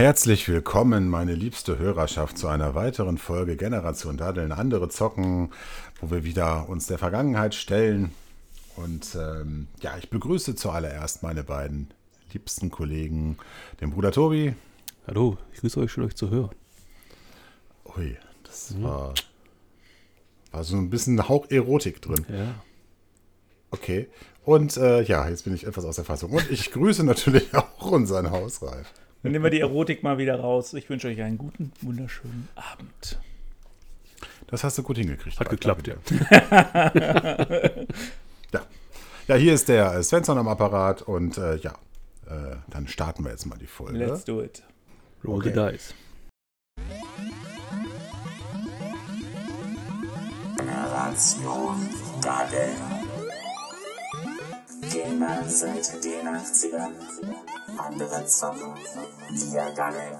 Herzlich willkommen, meine liebste Hörerschaft, zu einer weiteren Folge Generation Daddeln, andere zocken, wo wir wieder uns der Vergangenheit stellen. Und ähm, ja, ich begrüße zuallererst meine beiden liebsten Kollegen, den Bruder Tobi. Hallo, ich grüße euch, schön euch zu hören. Ui, das mhm. war, war so ein bisschen Hauch Erotik drin. Ja. Okay. Und äh, ja, jetzt bin ich etwas aus der Fassung. Und ich grüße natürlich auch unseren Hausreif. Dann nehmen wir die Erotik mal wieder raus. Ich wünsche euch einen guten, wunderschönen Abend. Das hast du gut hingekriegt. Hat geklappt, ja. ja. Ja, hier ist der Svensson am Apparat und äh, ja, äh, dann starten wir jetzt mal die Folge. Let's do it. Roll okay. the dice. Generation Dadel. Gamer seit den 80ern. Andere zocken via Dadel.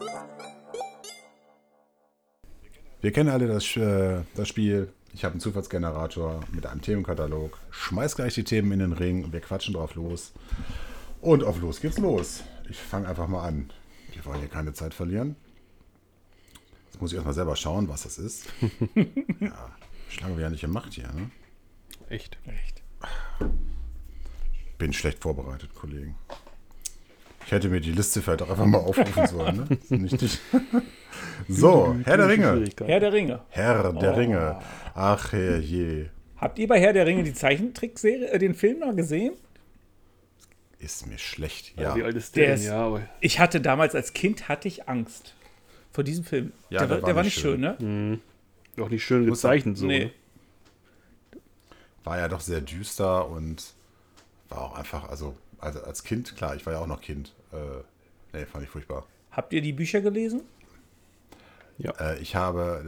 Wir kennen alle das, äh, das Spiel. Ich habe einen Zufallsgenerator mit einem Themenkatalog. Schmeiß gleich die Themen in den Ring und wir quatschen drauf los. Und auf los geht's los. Ich fange einfach mal an. Wir wollen hier keine Zeit verlieren. Jetzt muss ich erstmal selber schauen, was das ist. ja, Schlange wir ja nicht gemacht hier, ne? Echt? Echt. Bin schlecht vorbereitet, Kollegen. Ich hätte mir die Liste vielleicht auch einfach mal aufrufen sollen, ne? Nicht, nicht. So, Herr der Ringe. Herr der Ringe. Herr der oh. Ringe. Ach, herrje. Habt ihr bei Herr der Ringe die Zeichentrickserie, äh, den Film noch gesehen? Ist mir schlecht, ja. Wie alt ist der, Der denn? ist- Ja, aber Ich hatte damals als Kind hatte ich Angst vor diesem Film. Ja, der, der war, der war nicht nicht schön, ne? auch nicht schön gezeichnet so. Nee. ne? War ja doch sehr düster und war auch einfach, also, also als Kind, klar, ich war ja auch noch Kind. Äh, nee, fand ich furchtbar. Habt ihr die Bücher gelesen? Äh, ich habe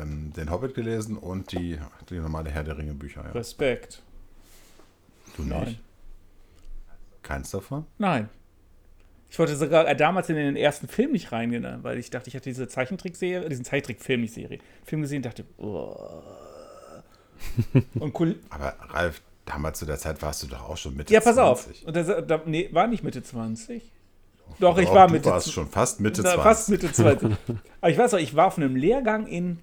ähm, den Hobbit gelesen und die, die normale Herr der Ringe Bücher. Ja. Respekt. Du nicht? Nein. Keins davon? Nein. Ich wollte sogar äh, damals in den ersten Film nicht reingehen, ne? weil ich dachte, ich hatte diese Zeichentrickserie, diesen Zeichentrickfilm, nicht Serie, Film gesehen und dachte, oh. Und cool. Aber Ralf, damals zu der Zeit warst du doch auch schon Mitte Ja, pass 20. auf. Und das, da, nee, war nicht Mitte 20. Doch, ich war du Mitte warst schon fast Mitte Na, 20. Fast Mitte 20. Aber ich weiß noch, ich war auf einem Lehrgang in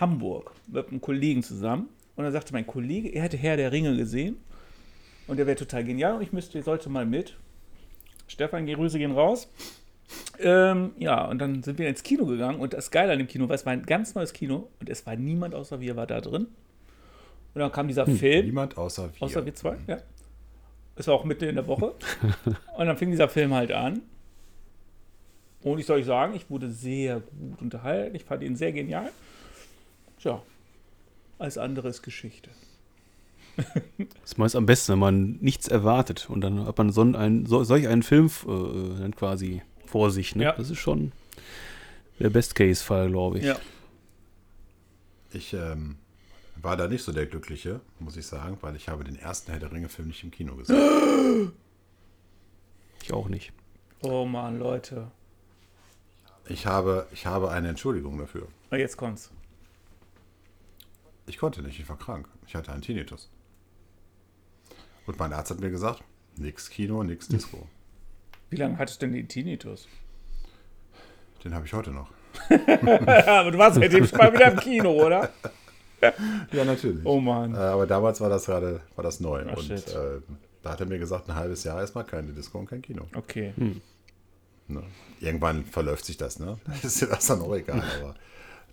Hamburg mit einem Kollegen zusammen. Und dann sagte mein Kollege, er hätte Herr der Ringe gesehen. Und der wäre total genial und ich müsste, sollte mal mit. Stefan, die Grüße gehen raus. Ähm, ja, und dann sind wir ins Kino gegangen. Und das Geile an dem Kino war, es war ein ganz neues Kino. Und es war niemand außer wir war da drin. Und dann kam dieser Film. Niemand außer wir. Außer wir zwei, ja. Es war auch mitten in der Woche. und dann fing dieser Film halt an. Und ich soll euch sagen, ich wurde sehr gut unterhalten. Ich fand ihn sehr genial. Tja, alles andere ist Geschichte. Das ist meist am besten, wenn man nichts erwartet und dann hat man so einen, so, solch einen Film äh, dann quasi vor sich. Ne? Ja. Das ist schon der Best-Case-Fall, glaube ich. Ja. Ich ähm, war da nicht so der Glückliche, muss ich sagen, weil ich habe den ersten Herr der Ringe-Film nicht im Kino gesehen. Ich auch nicht. Oh Mann, Leute. Ich habe, ich habe eine Entschuldigung dafür. Na, jetzt kommt's. Ich konnte nicht, ich war krank. Ich hatte einen Tinnitus. Und mein Arzt hat mir gesagt, nix Kino, nix Disco. Wie lange hattest du denn den Tinnitus? Den habe ich heute noch. Aber du warst seitdem schon mal wieder im Kino, oder? Ja, natürlich. Oh Mann. Äh, aber damals war das gerade war das neu. Ach, und äh, da hat er mir gesagt, ein halbes Jahr erstmal keine Disco und kein Kino. Okay. Ne? Irgendwann verläuft sich das, ne? Das ist dir das dann auch egal. Aber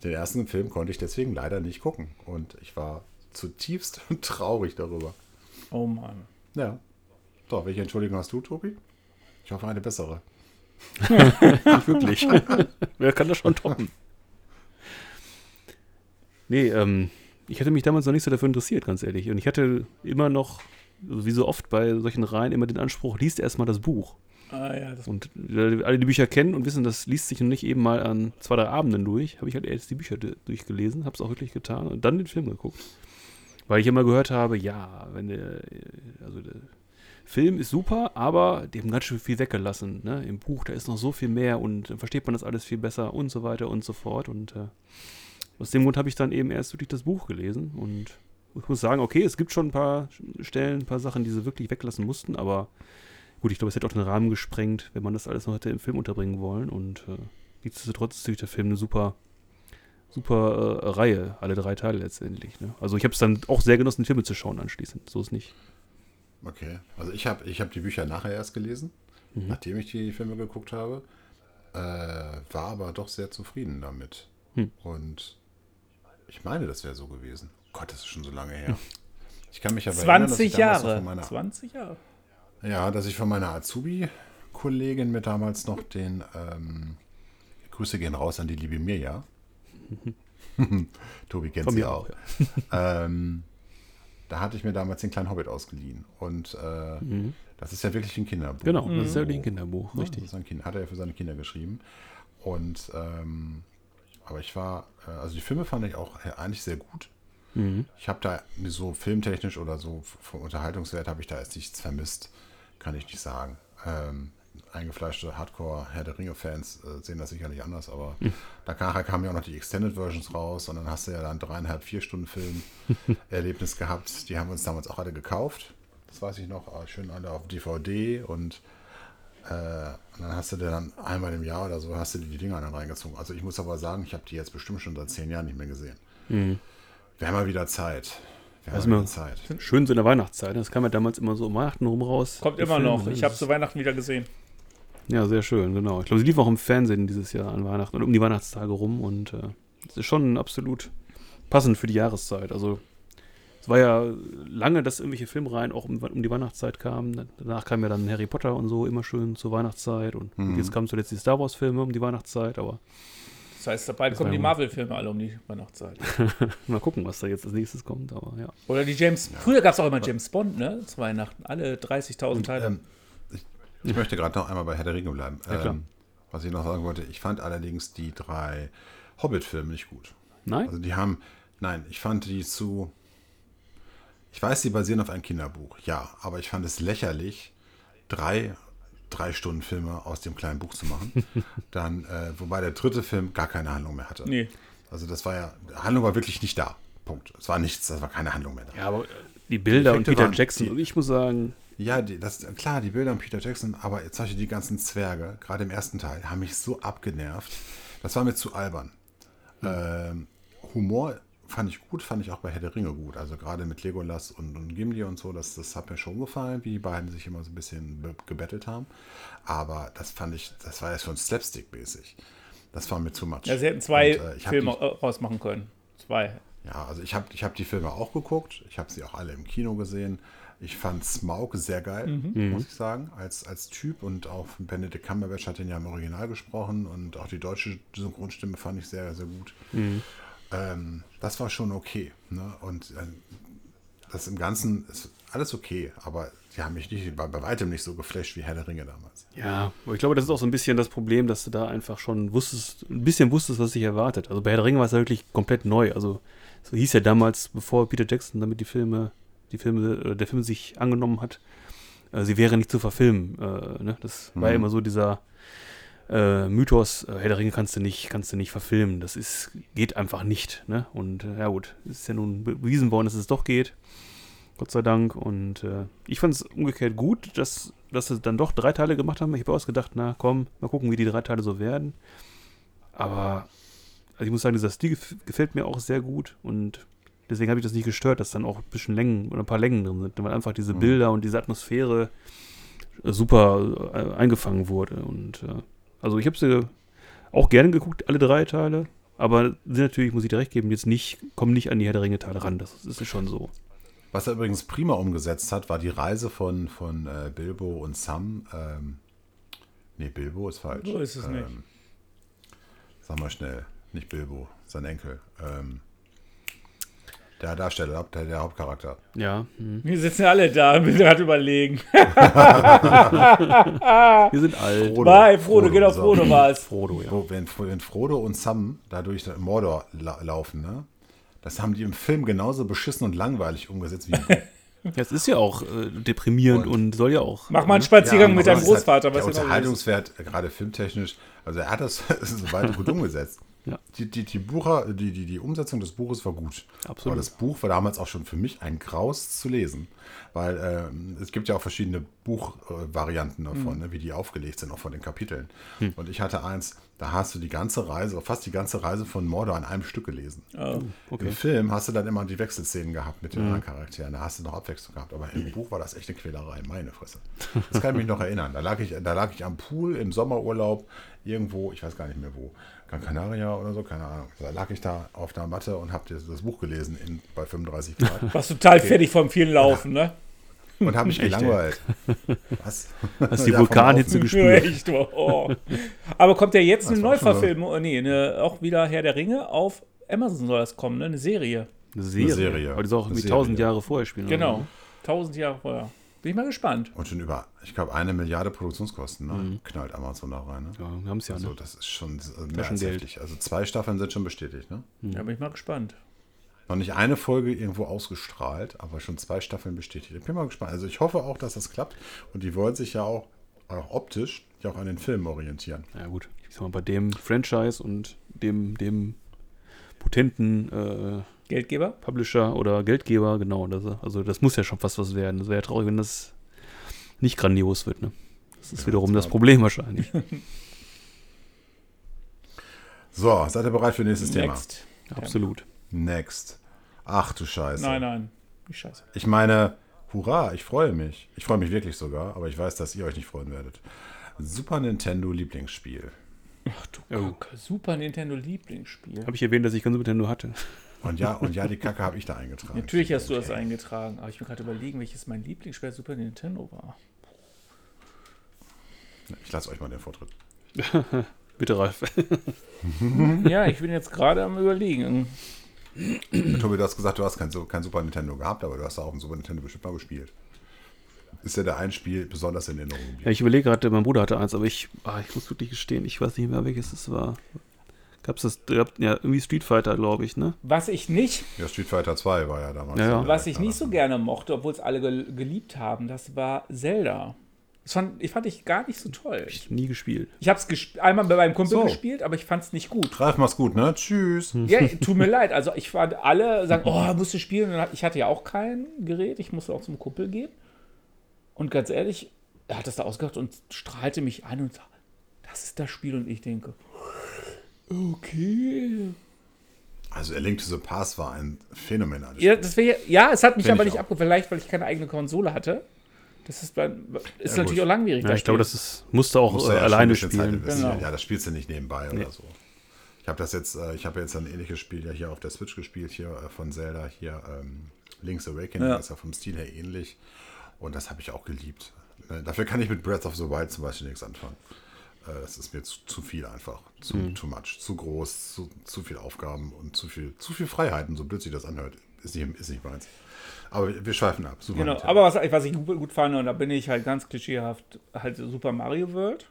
den ersten Film konnte ich deswegen leider nicht gucken. Und ich war zutiefst traurig darüber. Oh Mann. Ja. So, welche Entschuldigung hast du, Tobi? Ich hoffe, eine bessere. Nicht wirklich. Wer kann das schon toppen? Nee, ähm, ich hatte mich damals noch nicht so dafür interessiert, ganz ehrlich. Und ich hatte immer noch, wie so oft bei solchen Reihen, immer den Anspruch, liest erstmal das Buch. Ah ja, das Und äh, alle die Bücher kennen und wissen, das liest sich noch nicht eben mal an zwei, drei Abenden durch, habe ich halt erst die Bücher durchgelesen, habe es auch wirklich getan und dann den Film geguckt. Weil ich immer gehört habe, ja, wenn der, äh, also der Film ist super, aber die haben ganz schön viel weggelassen. Ne? Im Buch, da ist noch so viel mehr und dann versteht man das alles viel besser und so weiter und so fort. Und äh, aus dem Grund habe ich dann eben erst wirklich das Buch gelesen und ich muss sagen, okay, es gibt schon ein paar Stellen, ein paar Sachen, die sie wirklich weglassen mussten, aber gut, ich glaube, es hätte auch den Rahmen gesprengt, wenn man das alles noch hätte im Film unterbringen wollen. Und äh, nichtsdestotrotz ist natürlich der Film eine super, super äh, Reihe, alle drei Teile letztendlich. Ne? Also ich habe es dann auch sehr genossen, die Filme zu schauen anschließend. So ist nicht. Okay. Also ich habe ich hab die Bücher nachher erst gelesen, Mhm. nachdem ich die Filme geguckt habe. Äh, war aber doch sehr zufrieden damit. Hm. Und ich meine, das wäre so gewesen. Gott, das ist schon so lange her. Ich kann mich aber 20 erinnern, dass ich damals noch Jahre. Von meiner, 20 Jahre. ja, dass ich von meiner Azubi-Kollegin mir damals noch den ähm, Grüße gehen raus an die liebe Mirja. Tobi kennt Von sie auch. auch, ja. Ähm, da hatte ich mir damals den kleinen Hobbit ausgeliehen. Und äh, das ist ja wirklich ein Kinderbuch. Mhm. Genau, das ist ja wirklich ein Kinderbuch, Ja, richtig. Das ist ein kind, hat er für seine Kinder geschrieben. Und ähm, aber ich war, äh, also die Filme fand ich auch äh, eigentlich sehr gut. Mhm. Ich habe da so filmtechnisch oder so vom Unterhaltungswert habe ich da erst nichts vermisst, kann ich nicht sagen. Ähm, eingefleischte Hardcore-Herr der Ringe-Fans äh, sehen das sicherlich anders, aber Hm. da nachher kamen ja auch noch die Extended Versions raus und dann hast du ja dann dreieinhalb, vier Stunden Film-Erlebnis gehabt. Die haben wir uns damals auch alle gekauft. Das weiß ich noch, äh, schön alle auf DVD und und dann hast du dir dann einmal im Jahr oder so hast du dir die Dinger dann reingezogen. Also ich muss aber sagen, ich habe die jetzt bestimmt schon seit zehn Jahren nicht mehr gesehen. Wir haben mal wieder Zeit. Wir haben Also mal Zeit. Schön so in der Weihnachtszeit. Das kam ja damals immer so um Weihnachten rum raus. Kommt immer Filme, noch. Ich habe zu Weihnachten wieder gesehen. Ja, sehr schön, genau. Ich glaube, sie lief auch im Fernsehen dieses Jahr an Weihnachten oder um die Weihnachtstage rum und äh, das ist schon absolut passend für die Jahreszeit. Also es war ja lange, dass irgendwelche Filmreihen auch um, um die Weihnachtszeit kamen. Danach kam ja dann Harry Potter und so immer schön zur Weihnachtszeit und Mhm. jetzt kamen zuletzt die Star Wars Filme um die Weihnachtszeit, aber Das heißt, bald kommen war die ja- Marvel-Filme alle um die Weihnachtszeit. mal gucken, was da jetzt als nächstes kommt, aber ja. Oder die James. Früher gab es auch immer James Bond, ne? Zu Weihnachten. Alle 30.000 Teile. Ähm, ich, ich möchte gerade noch einmal bei Herr der Ringe bleiben. Ja, klar. ähm, was ich noch sagen wollte, ich fand allerdings die drei Hobbit-Filme nicht gut. Nein? Also die haben, nein, ich fand die zu. Ich weiß, die basieren auf einem Kinderbuch, ja, aber ich fand es lächerlich, drei drei Stunden Filme aus dem kleinen Buch zu machen. Dann, äh, wobei der dritte Film gar keine Handlung mehr hatte. nee. Also das war ja, Handlung war wirklich nicht da. Punkt. Es war nichts, es war keine Handlung mehr da. Ja, aber die Bilder und Effekte Peter waren- Jackson, die- ich muss sagen, Ja, die, das, klar, die Bilder und Peter Jackson, aber jetzt zum Beispiel die ganzen Zwerge, gerade im ersten Teil, haben mich so abgenervt. Das war mir zu albern. Ähm, Humor fand ich gut, fand ich auch bei Herr der Ringe gut. Also gerade mit Legolas und, und Gimli und so, das, das hat mir schon gefallen, wie die beiden sich immer so ein bisschen be- gebettelt haben. Aber das fand ich, das war jetzt schon Slapstick-mäßig. Das war mir zu much. Ja, sie hätten zwei Und, äh, Filme die- rausmachen können. Zwei. ja, also ich habe ich hab die Filme auch geguckt. Ich habe sie auch alle im Kino gesehen. Ich fand Smaug sehr geil, muss ich sagen, als, als Typ. Und auch Benedict Cumberbatch hat den ja im Original gesprochen. Und auch die deutsche Synchronstimme fand ich sehr, sehr gut. Ähm, das war schon okay. Ne? Und äh, das im Ganzen ist alles okay. Aber die haben mich nicht, bei, bei weitem nicht so geflasht wie Herr der Ringe damals. Ja, aber ich glaube, das ist auch so ein bisschen das Problem, dass du da einfach schon wusstest, ein bisschen wusstest, was dich erwartet. Also bei Herr der Ringe war es ja wirklich komplett neu. Also so hieß ja damals, bevor Peter Jackson damit die Filme, die Filme, äh, der Film sich angenommen hat, äh, sie wäre nicht zu verfilmen. Äh, ne? Das war ja Mhm. immer so dieser äh, Mythos, äh, Herr der Ringe kannst du nicht, kannst du nicht verfilmen. Das ist, geht einfach nicht. Ne? Und äh, ja gut, es ist ja nun bewiesen worden, dass es doch geht. Gott sei Dank. Und äh, ich fand es umgekehrt gut, dass, dass sie dann doch drei Teile gemacht haben. Ich habe ausgedacht, na komm, mal gucken, wie die drei Teile so werden. Aber also ich muss sagen, dieser Stil gef- gefällt mir auch sehr gut. Und deswegen habe ich das nicht gestört, dass dann auch ein bisschen Längen oder ein paar Längen drin sind. Weil einfach diese Bilder und diese Atmosphäre super äh, eingefangen wurde. Und äh, also ich habe sie auch gerne geguckt, alle drei Teile. Aber sind natürlich, muss ich dir recht geben, jetzt nicht, kommen nicht an die Herr der Ringe-Teile ran. Das, das ist schon so. Was er übrigens prima umgesetzt hat, war die Reise von, von äh, Bilbo und Sam. Ähm, nee, Bilbo ist falsch. So ist es nicht. Ähm, sag mal schnell, nicht Bilbo, sein Enkel. Ähm, der Darsteller, der, der Hauptcharakter. Ja. hm. Wir sitzen ja alle da und wir gerade überlegen. Wir sind alt. Frodo. Bei Frodo, genau, so. Frodo war es. Frodo, ja. Wenn, wenn Frodo und Sam da durch Mordor la laufen, ne? Das haben die im Film genauso beschissen und langweilig umgesetzt wie im Buch. Ja, Es ist ja auch äh, deprimierend und, soll ja auch. Mach mal einen Spaziergang Ja, mit deinem ist Großvater. Halt, der was genau ist. Unterhaltungswert, äh, gerade filmtechnisch, also er hat das soweit gut umgesetzt. Ja. Die, die, die, Bucher, die, die, die Umsetzung des Buches war gut. Absolut. Aber das Buch war damals auch schon für mich ein Graus zu lesen. Weil ähm, es gibt ja auch verschiedene Buchvarianten davon, ne, wie die aufgelegt sind, auch von den Kapiteln. Und ich hatte eins, da hast du die ganze Reise, fast die ganze Reise von Mordor an einem Stück gelesen. Okay. Im Film hast du dann immer die Wechselszenen gehabt mit den anderen Charakteren. Da hast du noch Abwechslung gehabt. Aber im Buch war das echt eine Quälerei, meine Fresse. Das kann ich mich noch erinnern. Da lag ich, da lag ich am Pool im Sommerurlaub irgendwo, ich weiß gar nicht mehr wo, Gran Canaria oder so, keine Ahnung. Da lag ich da auf der Matte und habe das, das Buch gelesen in, bei 35 Grad Warst total fertig vom vielen Laufen, ne? und habe mich Echt, ey? gelangweilt. Was? Hast die Ja, Vulkanhitze gespürt. Echt, oh. Aber kommt ja jetzt eine Das schon Neuverfilmung, oh, nee, eine, auch wieder Herr der Ringe auf Amazon soll das kommen, ne? Eine Serie. Eine Serie. Serie. Aber die soll auch Eine irgendwie tausend Jahre vorher spielen. Genau. so. Tausend Jahre vorher. Bin ich mal gespannt. Und schon über, ich glaube, eine Milliarde Produktionskosten, ne? Knallt Amazon da rein, ne? Ja, wir haben es ja. Also Ne? das ist schon äh, mehr schon als Geld. heftig. Also zwei Staffeln sind schon bestätigt, ne? Da bin ich mal gespannt. Noch nicht eine Folge irgendwo ausgestrahlt, aber schon zwei Staffeln bestätigt. Ich bin mal gespannt. Also ich hoffe auch, dass das klappt. Und die wollen sich ja auch, auch optisch ja auch an den Filmen orientieren. Ja gut, ich sag mal, bei dem Franchise und dem, dem potenten äh, Geldgeber? Publisher oder Geldgeber, genau, das, also das muss ja schon fast was werden. Das wäre ja traurig, wenn das nicht grandios wird, ne? Das ist wiederum das Problem wahrscheinlich. So, seid ihr bereit für nächstes Thema? Next. Absolut. Next. Ach du Scheiße. Nein, nein. Nicht scheiße. Ich meine, hurra, ich freue mich. Ich freue mich wirklich sogar, aber ich weiß, dass ihr euch nicht freuen werdet. Super Nintendo Lieblingsspiel. Ach du Oh. Kacke. Super Nintendo Lieblingsspiel. Habe ich erwähnt, dass ich kein Super Nintendo hatte? Und ja, und ja, die Kacke habe ich da eingetragen. Natürlich hast du das eingetragen, aber ich bin gerade überlegen, welches mein Lieblingsspiel Super Nintendo war. Ich lasse euch mal den Vortritt. Bitte, Ralf. ja, ich bin jetzt gerade am überlegen. Tobi, du hast gesagt, du hast kein, kein Super Nintendo gehabt, aber du hast da auf dem Super Nintendo bestimmt mal gespielt. Ist ja der ein Spiel besonders in Erinnerung geblieben? Ja, ich überlege gerade, mein Bruder hatte eins, aber ich, ah, ich muss wirklich gestehen, ich weiß nicht mehr, welches es war. Gab es das, ja, irgendwie Street Fighter, glaube ich, ne? Was ich nicht, Ja, Street Fighter 2 war ja damals. Ja, ja. so was ich nicht so gerne mochte, obwohl es alle gel geliebt haben, das war Zelda. Das fand, ich fand ich gar nicht so toll. Ich nie gespielt. Ich habe es einmal bei meinem Kumpel So. gespielt, aber ich fand es nicht gut. Ralf, mach's gut, ne? Tschüss. Ja, tut mir leid. Also ich fand alle sagen, oh, musst du spielen. Ich hatte ja auch kein Gerät. Ich musste auch zum Kumpel gehen. Und ganz ehrlich, er hat das da ausgedacht und strahlte mich an und sagte, das ist das Spiel. Und ich denke, okay. Also, A Link to the Past war ein phänomenales Ja, das wär, ja es hat mich Find aber ich nicht abgeholt. Vielleicht, weil ich keine eigene Konsole hatte. Das ist, ist Ja, natürlich gut. auch langwierig. Ja, das ich glaube, Spiel. das ist, musste auch Musst äh, du ja alleine spielen. Genau. Ja, das spielst du nicht nebenbei Nee. oder so. Ich habe das jetzt, äh, ich habe jetzt ein ähnliches Spiel ja hier auf der Switch gespielt, hier äh, von Zelda, hier ähm, Link's Awakening, Ja. ist ja vom Stil her ähnlich. Und das habe ich auch geliebt. Ne, Dafür kann ich mit Breath of the Wild zum Beispiel nichts anfangen. Äh, Das ist mir zu, zu viel einfach. Zu Mhm. too much. Zu groß, zu, zu viel Aufgaben und zu viel, zu viel Freiheiten, so blöd sich das anhört. Ist nicht, ist nicht meins. Aber wir, wir schweifen ab. Super Genau, aber was, was ich gut, gut fand, und da bin ich halt ganz klischeehaft, halt Super Mario World.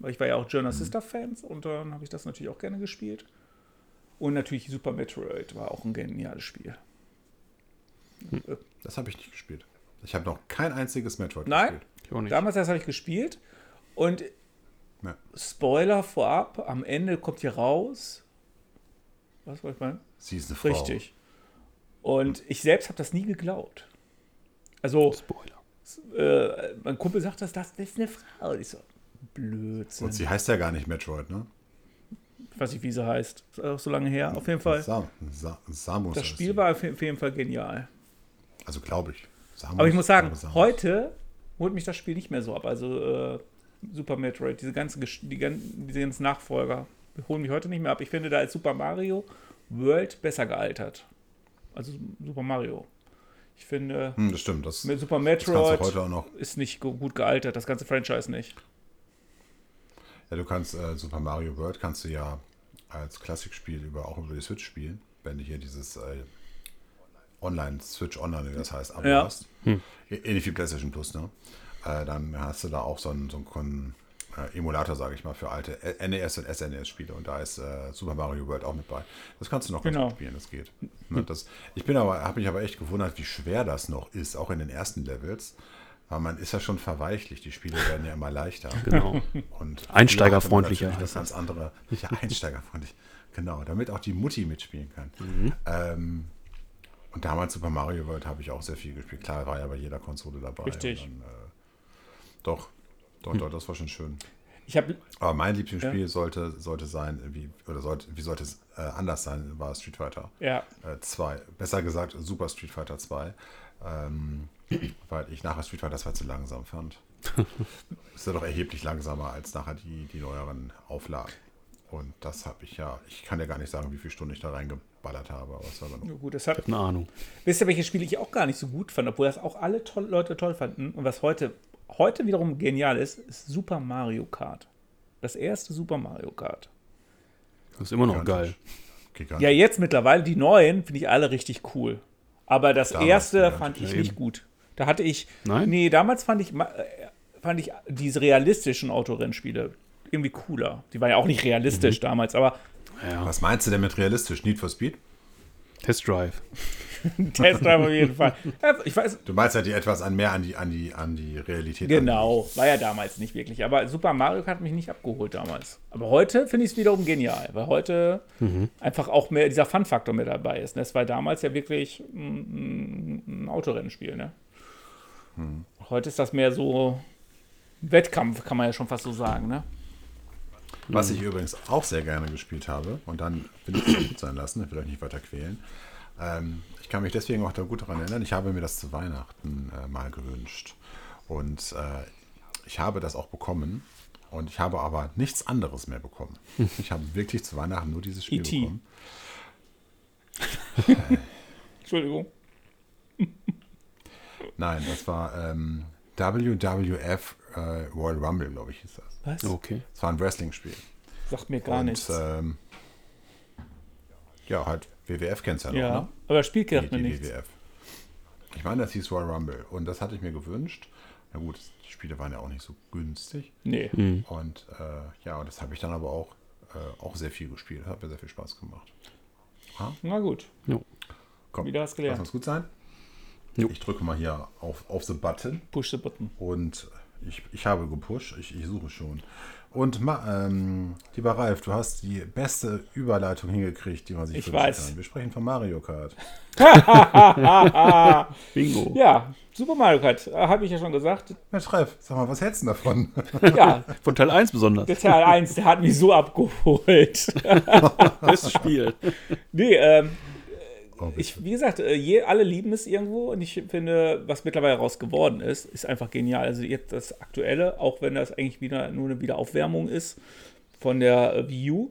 Weil ich war ja auch Jonas Sister Fans und dann habe ich das natürlich auch gerne gespielt. Und natürlich Super Metroid war auch ein geniales Spiel. Das habe ich nicht gespielt. Ich habe noch kein einziges Metroid Nein? gespielt. Nicht. Damals das habe ich gespielt und Ja. Spoiler vorab, am Ende kommt hier raus. Was wollte ich meinen? Sie ist eine Frau. Richtig. Und ich selbst habe das nie geglaubt. Also, Spoiler. äh, mein Kumpel sagt das, das ist eine Frau. Und ich so, Blödsinn. Und sie heißt ja gar nicht Metroid, ne? Ich weiß nicht, wie sie heißt. Ist auch so lange her. Auf jeden Fall. Sam, Sa Samus. Das Spiel war auf jeden Fall genial. Also glaube ich. Samus, Aber ich muss sagen, heute holt mich das Spiel nicht mehr so ab. Also äh, Super Metroid, diese ganzen, die, diese ganzen Nachfolger holen mich heute nicht mehr ab. Ich finde, da ist Super Mario World besser gealtert. Also Super Mario. Ich finde, Hm, das stimmt. Das, mit Super das kannst du Metroid heute auch noch. ist nicht gut gealtert, das ganze Franchise nicht. Ja, du kannst äh, Super Mario World kannst du ja als Klassikspiel über, auch über die Switch spielen, wenn du hier dieses äh, Online, Switch Online, wie das heißt, Abo Ja. hast. Ähnlich wie PlayStation Plus, ne? Äh, dann hast du da auch so einen, so einen äh, Emulator, sage ich mal, für alte NES und SNES-Spiele und da ist äh, Super Mario World auch mit bei. Das kannst du noch ganz Genau. gut spielen, das geht. Ne, das, ich bin aber, habe mich aber echt gewundert, wie schwer das noch ist, auch in den ersten Levels. Weil man ist ja schon verweichlicht. Die Spiele werden ja immer leichter. Genau. Und Einsteigerfreundlicher Das heißt ganz andere. Ja, einsteigerfreundlich. Genau, damit auch die Mutti mitspielen kann. Mhm. Ähm, und damals Super Mario World habe ich auch sehr viel gespielt. Klar, war ja bei jeder Konsole dabei. Richtig. Und dann, äh, doch, doch, doch, das war schon schön. Ich habe Aber mein Lieblingsspiel sollte, sollte sein, wie, oder sollte, wie sollte es äh, anders sein, war Street Fighter ja, 2. Besser gesagt, Super Street Fighter 2. Ähm, weil ich nachher Street Fighter 2 zu langsam fand. ist ja doch erheblich langsamer als nachher die, die neueren Auflagen. Und das habe ich ja, ich kann ja gar nicht sagen, wie viele Stunden ich da reingeballert habe, aber es war dann gut, das hat Eine Ahnung. Wisst ihr, welche Spiele ich auch gar nicht so gut fand, obwohl das auch alle toll, Leute toll fanden? Und was heute, heute wiederum genial ist, ist Super Mario Kart. Das erste Super Mario Kart. Das ist immer noch geil. gigantisch. Ja, jetzt mittlerweile, die neuen finde ich alle richtig cool. Aber das Damals erste gigantisch, fand ich ja, nicht gut. Da hatte ich. Nein? Nee, damals fand ich, äh, fand ich diese realistischen Autorennspiele irgendwie cooler. Die waren ja auch nicht realistisch Mhm. damals, aber Ja. Was meinst du denn mit realistisch? Need for Speed? Test Drive. Test Drive auf jeden Fall. Ja, Ich weiß, Du meinst ja die etwas an mehr an die, an die, an die Realität. Genau, war ja damals nicht wirklich. Aber Super Mario hat mich nicht abgeholt damals. Aber heute finde ich es wiederum genial, weil heute einfach auch mehr dieser Fun-Faktor mit dabei ist. Das war damals ja wirklich ein, ein Autorennspiel. Ne? Heute ist das mehr so Wettkampf, kann man ja schon fast so sagen. Ne? Was ich übrigens auch sehr gerne gespielt habe, und dann will ich es gut sein lassen, ich will euch nicht weiter quälen. Ähm, ich kann mich deswegen auch da gut daran erinnern, ich habe mir das zu Weihnachten äh, mal gewünscht. Und äh, ich habe das auch bekommen. Und ich habe aber nichts anderes mehr bekommen. Ich habe wirklich zu Weihnachten nur dieses Spiel E.T.. bekommen. Entschuldigung. Nein, das war ähm, WWF äh, Royal Rumble, glaube ich, hieß das. Was? Okay. Es war ein Wrestling-Spiel. Sagt mir gar und, nichts. Ähm, ja, halt WWF kennst du ja noch, ja, ne? aber Spiel Die, sagt mir die nichts. WWF. Ich meine, das hieß Royal Rumble. Und das hatte ich mir gewünscht. Na gut, die Spiele waren ja auch nicht so günstig. Nee. Und äh, ja, und das habe ich dann aber auch, äh, auch sehr viel gespielt. Hat mir sehr viel Spaß gemacht. Na gut. Jo. Komm, Wieder was gelernt. lass uns gut sein. Jo. Ich drücke mal hier auf, auf the Button. Push the button. Und ich, ich habe gepusht. Ich, ich suche schon. Und ähm, lieber Ralf, du hast die beste Überleitung hingekriegt, die man sich Ich wünschen weiß. kann. Wir sprechen von Mario Kart. Bingo. Ja, Super Mario Kart, äh, habe ich ja schon gesagt. Mensch, Ralf, sag mal, was hältst du davon? Ja, Von Teil 1 besonders. der Teil 1, der hat mich so abgeholt. Bestes Spiel. nee, ähm. Ich, wie gesagt, äh, je, alle lieben es irgendwo und ich finde, was mittlerweile raus geworden ist, ist einfach genial. Also jetzt das Aktuelle, auch wenn das eigentlich wieder nur eine Wiederaufwärmung ist von der äh, Wii U,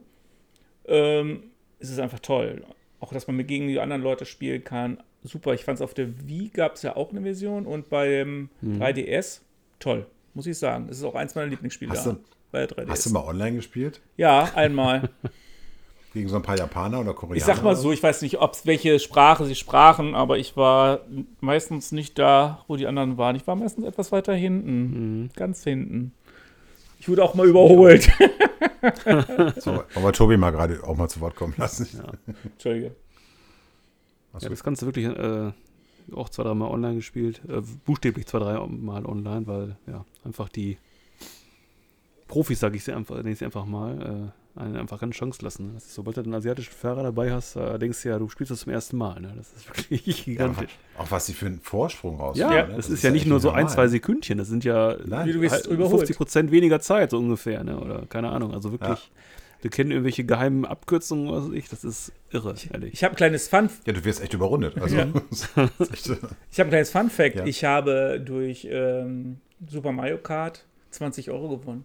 ähm, ist es einfach toll. Auch, dass man mit gegen die anderen Leute spielen kann. Super, ich fand es auf der Wii gab es ja auch eine Version und beim 3DS, toll, muss ich sagen. Es ist auch eins meiner Lieblingsspiele Hast da, du- bei der 3DS. Hast du mal online gespielt? ja, einmal. Gegen so ein paar Japaner oder Koreaner? Ich sag mal so, ich weiß nicht, ob's welche Sprache sie sprachen, aber ich war meistens nicht da, wo die anderen waren. Ich war meistens etwas weiter hinten. Ganz hinten. Ich wurde auch mal überholt. So, wollen wir Tobi mal gerade auch mal zu Wort kommen lassen? Entschuldige. Achso, Ja, das Ganze wirklich äh, auch zwei, dreimal online gespielt. Äh, buchstäblich zwei, dreimal online, weil ja, einfach die Profis, sage ich sie einfach, nenne ich sie einfach mal, äh, einen einfach keine Chance lassen. ne? Das ist, sobald du einen asiatischen Fahrer dabei hast, äh, denkst du ja, du spielst das zum ersten Mal. Ne? Das ist wirklich ja, gigantisch. auch was sie für einen Vorsprung raus Ja, Ja, das, ist ja nicht nur so ein, zwei Sekündchen, das sind ja Nein. Wie du bist halt überholt. 50 Prozent weniger Zeit, so ungefähr, ne? oder keine Ahnung. Also wirklich, wir kennen irgendwelche geheimen Abkürzungen, was weiß ich, das ist irre, ehrlich. Ich habe ein kleines Fun, Ja, du wirst echt überrundet. Also, Ja. das echt, ich habe ein kleines Fun Fact. Ja. Ich habe durch ähm, Super Mario Kart 20 Euro gewonnen.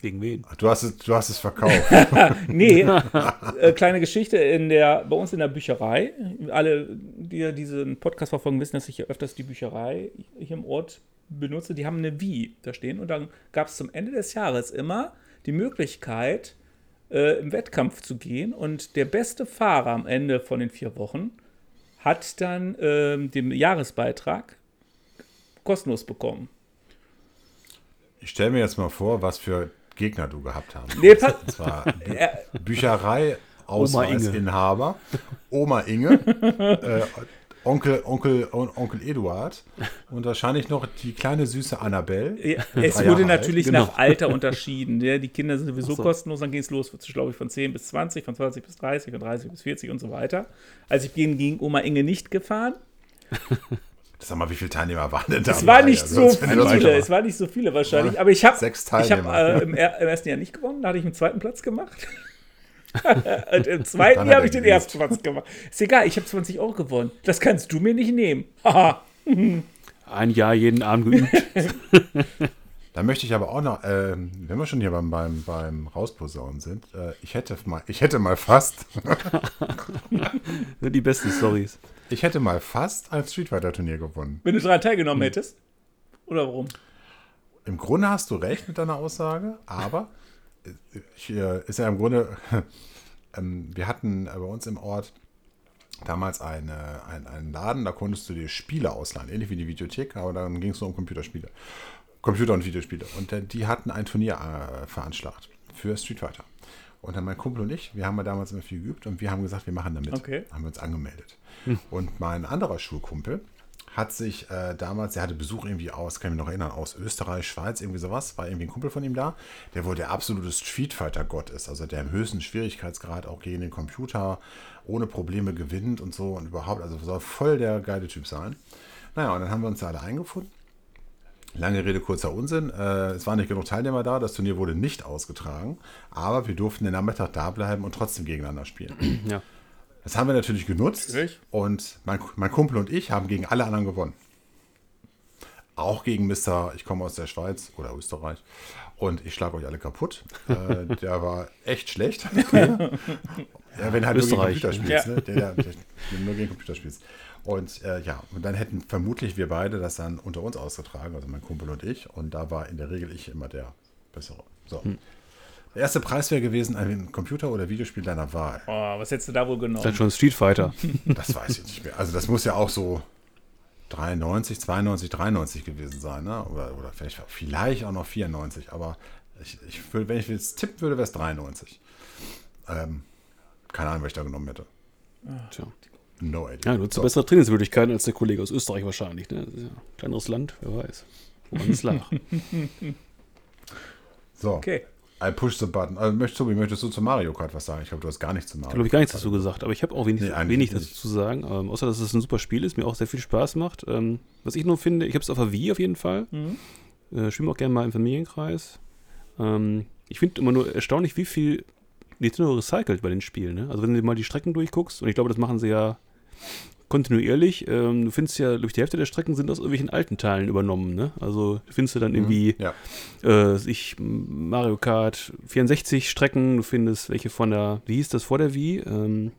Gegen wen? du, hast es, du hast es verkauft. Nee, äh, kleine Geschichte in der, bei uns in der Bücherei. Alle, die diesen Podcast verfolgen, wissen, dass ich hier öfters die Bücherei hier im Ort benutze. Die haben eine Wii da stehen und dann gab es zum Ende des Jahres immer die Möglichkeit, äh, im Wettkampf zu gehen und der beste Fahrer am Ende von den vier Wochen hat dann ähm, den Jahresbeitrag kostenlos bekommen. Ich stelle mir jetzt mal vor, was für Gegner du gehabt hast. Nee, Und zwar Bü Bücherei, Oma Inge. Ausweisinhaber, Oma Inge, äh, Onkel, Onkel, On- Onkel Eduard und wahrscheinlich noch die kleine süße Annabelle. Ja, es wurde Jahre alt, natürlich genau. nach Alter unterschieden. Ja, die Kinder sind sowieso so. kostenlos, dann ging es los, glaube ich, von 10 bis 20, von 20 bis 30, von 30 bis 40 und so weiter. Also ich bin gegen Oma Inge nicht gefahren. Sag mal, wie viele Teilnehmer waren denn da? Es war nicht so Sonst- viele, es war nicht so viele wahrscheinlich, aber ich habe hab, Teilnehmer. äh, im, er, im ersten Jahr nicht gewonnen, da hatte ich einen zweiten Platz gemacht. Und im zweiten Jahr habe ich den gelöst. ersten Platz gemacht. Ist egal, ich habe 20 Euro gewonnen. Das kannst du mir nicht nehmen. Haha. Ein Jahr jeden Abend geübt. Da möchte ich aber auch noch, ähm, wenn wir schon hier beim, beim, beim Rausposaunen sind, äh, ich, hätte mal, ich hätte mal fast, Sind die besten Stories. Ich hätte mal fast ein Street Fighter Turnier gewonnen. Wenn du daran teilgenommen hättest. Oder warum? Im Grunde hast du recht mit deiner Aussage, aber ich, äh, ist ja im Grunde, ähm, wir hatten äh, bei uns im Ort damals eine, ein, einen Laden, da konntest du dir Spiele ausleihen, ähnlich wie die Videothek, aber dann ging es nur um Computerspiele. Computer- und Videospiele. Und äh, die hatten ein Turnier äh, veranschlagt für Street Fighter. Und dann mein Kumpel und ich, wir haben ja damals immer viel geübt und wir haben gesagt, wir machen da mit. Okay. Haben wir uns angemeldet. Und mein anderer Schulkumpel hat sich äh, damals, der hatte Besuch irgendwie aus, kann ich mich noch erinnern, aus Österreich, Schweiz, irgendwie sowas, war irgendwie ein Kumpel von ihm da, der wohl der absolute Street Fighter Gott ist, also der im höchsten Schwierigkeitsgrad auch gegen den Computer ohne Probleme gewinnt und so und überhaupt, also soll voll der geile Typ sein. Naja, und dann haben wir uns da alle eingefunden. Lange Rede, kurzer Unsinn. Äh, es waren nicht genug Teilnehmer da. Das Turnier wurde nicht ausgetragen. Aber wir durften den Nachmittag da bleiben und trotzdem gegeneinander spielen. Ja. Das haben wir natürlich genutzt. Natürlich. Und mein, mein Kumpel und ich haben gegen alle anderen gewonnen. Auch gegen Mr. Ich komme aus der Schweiz oder Österreich. Und ich schlage euch alle kaputt. Äh, der war echt schlecht. ja, wenn halt Österreich, nur gegen Computer ja. Ne? Der, der, der, du nur gegen Computer spielst. Und äh, ja, und dann hätten vermutlich wir beide das dann unter uns ausgetragen, also mein Kumpel und ich. Und da war in der Regel ich immer der Bessere. So. Der erste Preis wäre gewesen, ein Computer- oder Videospiel deiner Wahl. Oh, was hättest du da wohl Das ist genommen? schon Street Fighter. Das weiß ich nicht mehr. Also das muss ja auch so 93, 92, 93 gewesen sein, ne? Oder, oder vielleicht, vielleicht auch noch 94, aber ich, ich würde, wenn ich jetzt tippen würde, wäre es 93. Ähm, keine Ahnung, was ich da genommen hätte. Tja. No idea. Ja, du hast so. bessere Trainingsmöglichkeiten als der Kollege aus Österreich wahrscheinlich. Ne? Das ist ja ein kleineres Land, wer weiß. Woran es lag. So, Okay. I push the button. Also, möchtest, Tobi, möchtest du zu Mario Kart was sagen? Ich glaube, du hast gar nichts zu Mario Da habe ich gar nichts dazu gesagt, aber ich habe auch wenig, Nee, wenig dazu zu sagen, ähm, außer dass es ein super Spiel ist, mir auch sehr viel Spaß macht. Ähm, was ich nur finde, ich habe es auf der Wii auf jeden Fall. Äh, Spielen wir auch gerne mal im Familienkreis. Ähm, ich finde immer nur erstaunlich, wie viel Nintendo recycelt bei den Spielen. Ne? Also wenn du mal die Strecken durchguckst, und ich glaube, das machen sie ja kontinuierlich, ähm, du findest ja, durch die Hälfte der Strecken sind aus irgendwelchen alten Teilen übernommen. Ne? Also findest du dann irgendwie Ja. äh, ich Mario Kart 64 Strecken, du findest welche von der, wie hieß das vor der Wii? Ähm,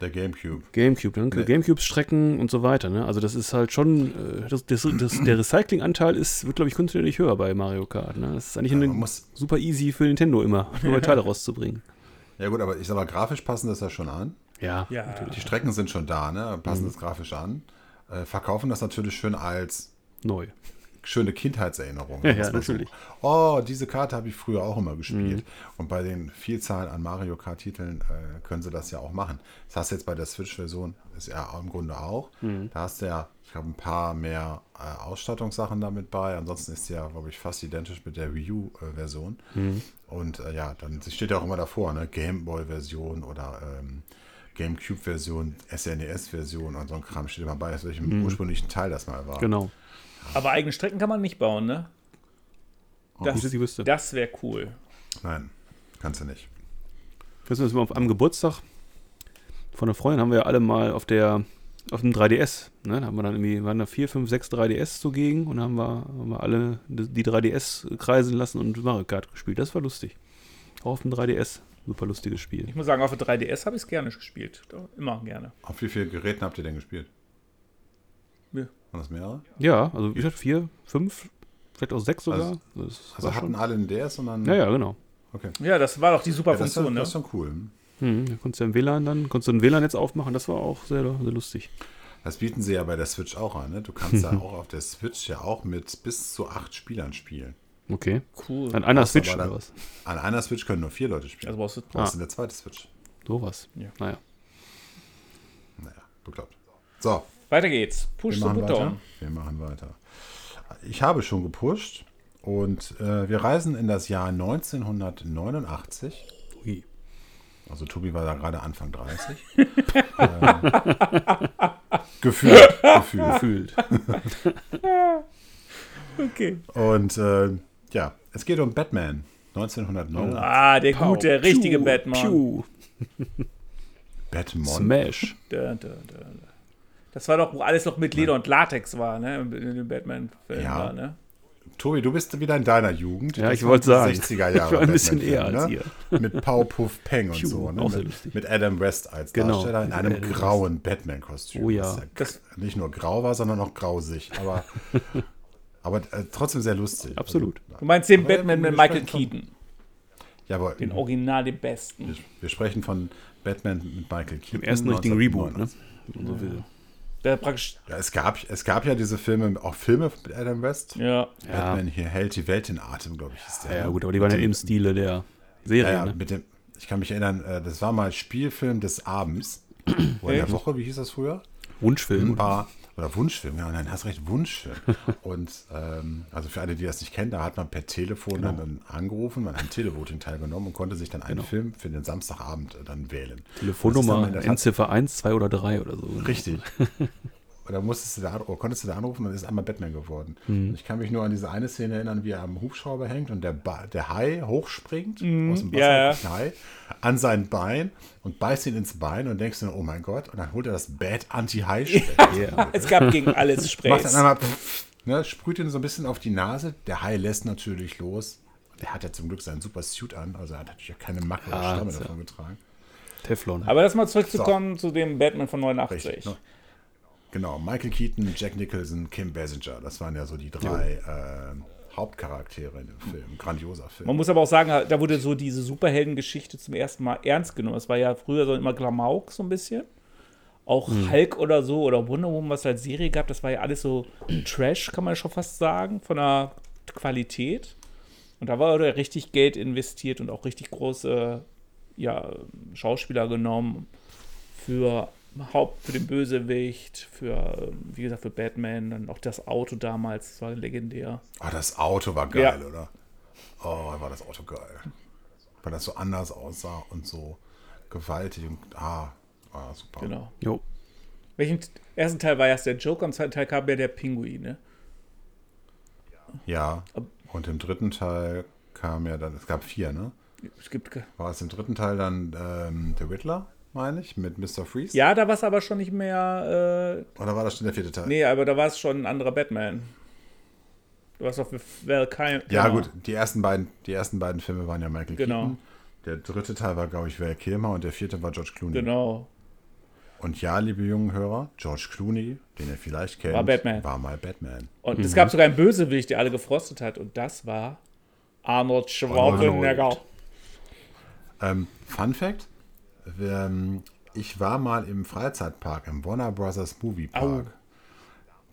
Der Gamecube. Gamecube, danke. Nee. Gamecube-Strecken und so weiter. Ne? Also das ist halt schon, äh, das, das, das, der Recycling-Anteil ist, wird, glaube ich, kontinuierlich höher bei Mario Kart. Ne? Das ist eigentlich Ja, eine- super easy für Nintendo immer, neue Teile rauszubringen. Ja gut, aber ich sag mal, grafisch passen das ja schon an. Ja, Ja. Die Strecken sind schon da, ne? Passen Mhm. das grafisch an. Äh, verkaufen das natürlich schön als neu. schöne Kindheitserinnerung. Ja, ja, mal so. natürlich. Oh, diese Karte habe ich früher auch immer gespielt. Mhm. Und bei den Vielzahlen an Mario Kart-Titeln äh, können sie das ja auch machen. Das hast du jetzt bei der Switch-Version, ist ja im Grunde auch. Mhm. Da hast du ja, ich glaube, ein paar mehr äh, Ausstattungssachen damit bei. Ansonsten ist sie ja, glaube ich, fast identisch mit der Wii U-Version. Mhm. Und äh, ja, dann steht ja auch immer davor, ne? Gameboy-Version oder ähm, Gamecube-Version, SNES-Version und so ein Kram steht immer bei, aus welchem ursprünglichen Teil das mal war. Mhm. Genau. Aber eigene Strecken kann man nicht bauen, ne? Das, wüsste. das wäre cool. Nein, kannst du nicht. Weißt du, auf einem Geburtstag von einer Freundin haben wir ja alle mal auf der auf dem 3DS, ne? Da haben wir dann irgendwie, waren da vier, fünf, sechs 3DS zugegen und haben wir, haben wir alle die 3DS kreisen lassen und Mario Kart gespielt. Das war lustig. Auch auf dem 3DS. Super lustiges Spiel. Ich muss sagen, auf der 3DS habe ich es gerne gespielt. Doch, Immer gerne. Auf wie vielen Geräten habt ihr denn gespielt? Ja. Waren das mehrere? Ja, also wie gesagt, vier, fünf, vielleicht auch sechs sogar. Also- das Also war hatten schon. alle einen DS und dann. Ja, ja, genau. Okay. Ja, das war doch die super Ja, das, ist, Funktion, das ist ne? schon cool. Hm, da konntest du im WLAN dann, konntest du ein WLAN-Netz aufmachen, das war auch sehr, sehr lustig. Das bieten sie ja bei der Switch auch an. Ne? Du kannst ja auch auf der Switch ja auch mit bis zu acht Spielern spielen. Okay. Cool. An einer Switch oder was? An einer Switch können nur vier Leute spielen. Also brauchst du brauchst Ah. eine zweite Switch. Sowas. Ja. Naja. Naja, bekloppt. So, Weiter geht's. Push wir the machen weiter. Button. Wir machen weiter. Ich habe schon gepusht und äh, wir reisen in das Jahr 1989. Ui. Also Tobi war da gerade Anfang 30. ähm, gefühlt, gefühlt. Gefühlt. Okay. Und äh, ja, es geht um Batman 1989. Ah, der Pow, gute, richtige piu, Batman. piu. Batman. Smash. Da, da, da, da. Das war doch, wo alles noch mit Leder und Latex war, ne? In dem Batman-Film Ja. war, ne? Tobi, du bist wieder in deiner Jugend. Ja, Das ich wollte sagen. 60er Jahre. Ich war ein bisschen eher als ne? Mit Pau Puff Peng und Piu, so. Ne? Mit, mit Adam West als Genau, Darsteller in einem Adam grauen Batman-Kostüm. Oh ja. Was Das- nicht nur grau war, sondern auch grausig. Aber, aber äh, trotzdem sehr lustig. Absolut. Du meinst den Aber Batman mit Michael sprechen von- Keaton. Jawohl. Den Original, den besten. Wir, wir sprechen von Batman mit Michael Keaton. Im ersten richtigen Reboot, ne? 1989. Wenn man so will. Der praktisch, Ja, es gab, es gab ja diese Filme, auch Filme mit Adam West. ja. Ja. Batman hier hält die Welt in Atem, glaube ich, ist der. Ja, ja, ne? gut, aber die waren ja im Stile der Ja, Serie, ja, ne? mit dem, ich kann mich erinnern, äh, das war mal Spielfilm des Abends. Oder der Woche, wie hieß das früher? Wunschfilm. War, oder Wunschfilm, ja, nein, hast recht, Wunschfilm. Und ähm, also für alle, die das nicht kennen, da hat man per Telefon Genau. dann angerufen, man hat am Televoting teilgenommen und konnte sich dann einen Genau. Film für den Samstagabend äh, dann wählen. Telefonnummer, in Endziffer 1, 2 oder 3 oder so. ne? Richtig. Oder musstest du da, oder konntest du da anrufen und ist einmal Batman geworden. Mhm. Ich kann mich nur an diese eine Szene erinnern, wie er am Hubschrauber hängt und der, ba der Hai hochspringt aus dem Wasser, Mhm. ja, ja. Hai, an sein Bein und beißt ihn ins Bein und denkst du, oh mein Gott, und dann holt er das Bad Anti-Hai-Spray. Ja. Es gab gegen alles Macht Sprays. dann einmal, pff, ne, sprüht ihn so ein bisschen auf die Nase. Der Hai lässt natürlich los. Der hat ja zum Glück seinen super Suit an, also er hat natürlich ja keine Macke oder Ah, Stamme so. davon getragen. Teflon. Aber das mal zurückzukommen zu dem Batman von 89. Richtig. Ne? Genau, Michael Keaton, Jack Nicholson, Kim Basinger, das waren ja so die drei äh, Hauptcharaktere in dem Film. Grandioser Film. Man muss aber auch sagen, da wurde so diese Superheldengeschichte zum ersten Mal ernst genommen. Es war ja früher so immer Klamauk so ein bisschen. Auch Hulk oder so oder Wonder Woman, was es als Serie gab, das war ja alles so Trash, kann man schon fast sagen, von der Qualität. Und da war da richtig Geld investiert und auch richtig große ja, Schauspieler genommen für Haupt, für den Bösewicht, für, ähm, wie gesagt, für Batman, dann auch das Auto damals, das war legendär. Oh, das Auto war geil, Ja. oder? Oh, war das Auto geil. Weil das so anders aussah und so gewaltig und ah, war super. Genau. Jo. Welchen ersten Teil war erst der Joker, im zweiten Teil kam ja der Pinguin, ne? Ja. Und im dritten Teil kam ja dann, es gab vier, ne? Es gibt. War es im dritten Teil dann ähm, der Riddler, meine ich, mit Mr. Freeze? Ja, da war es aber schon nicht mehr. Oder war das schon der vierte Teil? Äh, nee, aber da war es schon ein anderer Batman. Du hast doch für Val Kilmer. Ja, gut, die ersten, beiden, die ersten beiden Filme waren ja Michael Genau. Keaton. Der dritte Teil war, glaube ich, Val Kilmer und der vierte war George Clooney. Genau. Und ja, liebe jungen Hörer, George Clooney, den ihr vielleicht kennt, War Batman. war mal Batman. Und es gab sogar einen Bösewicht, der alle gefrostet hat. Und das war Arnold Schwarzenegger. Ähm, Fun Fact: Ich war mal im Freizeitpark, im Warner Brothers Movie Park.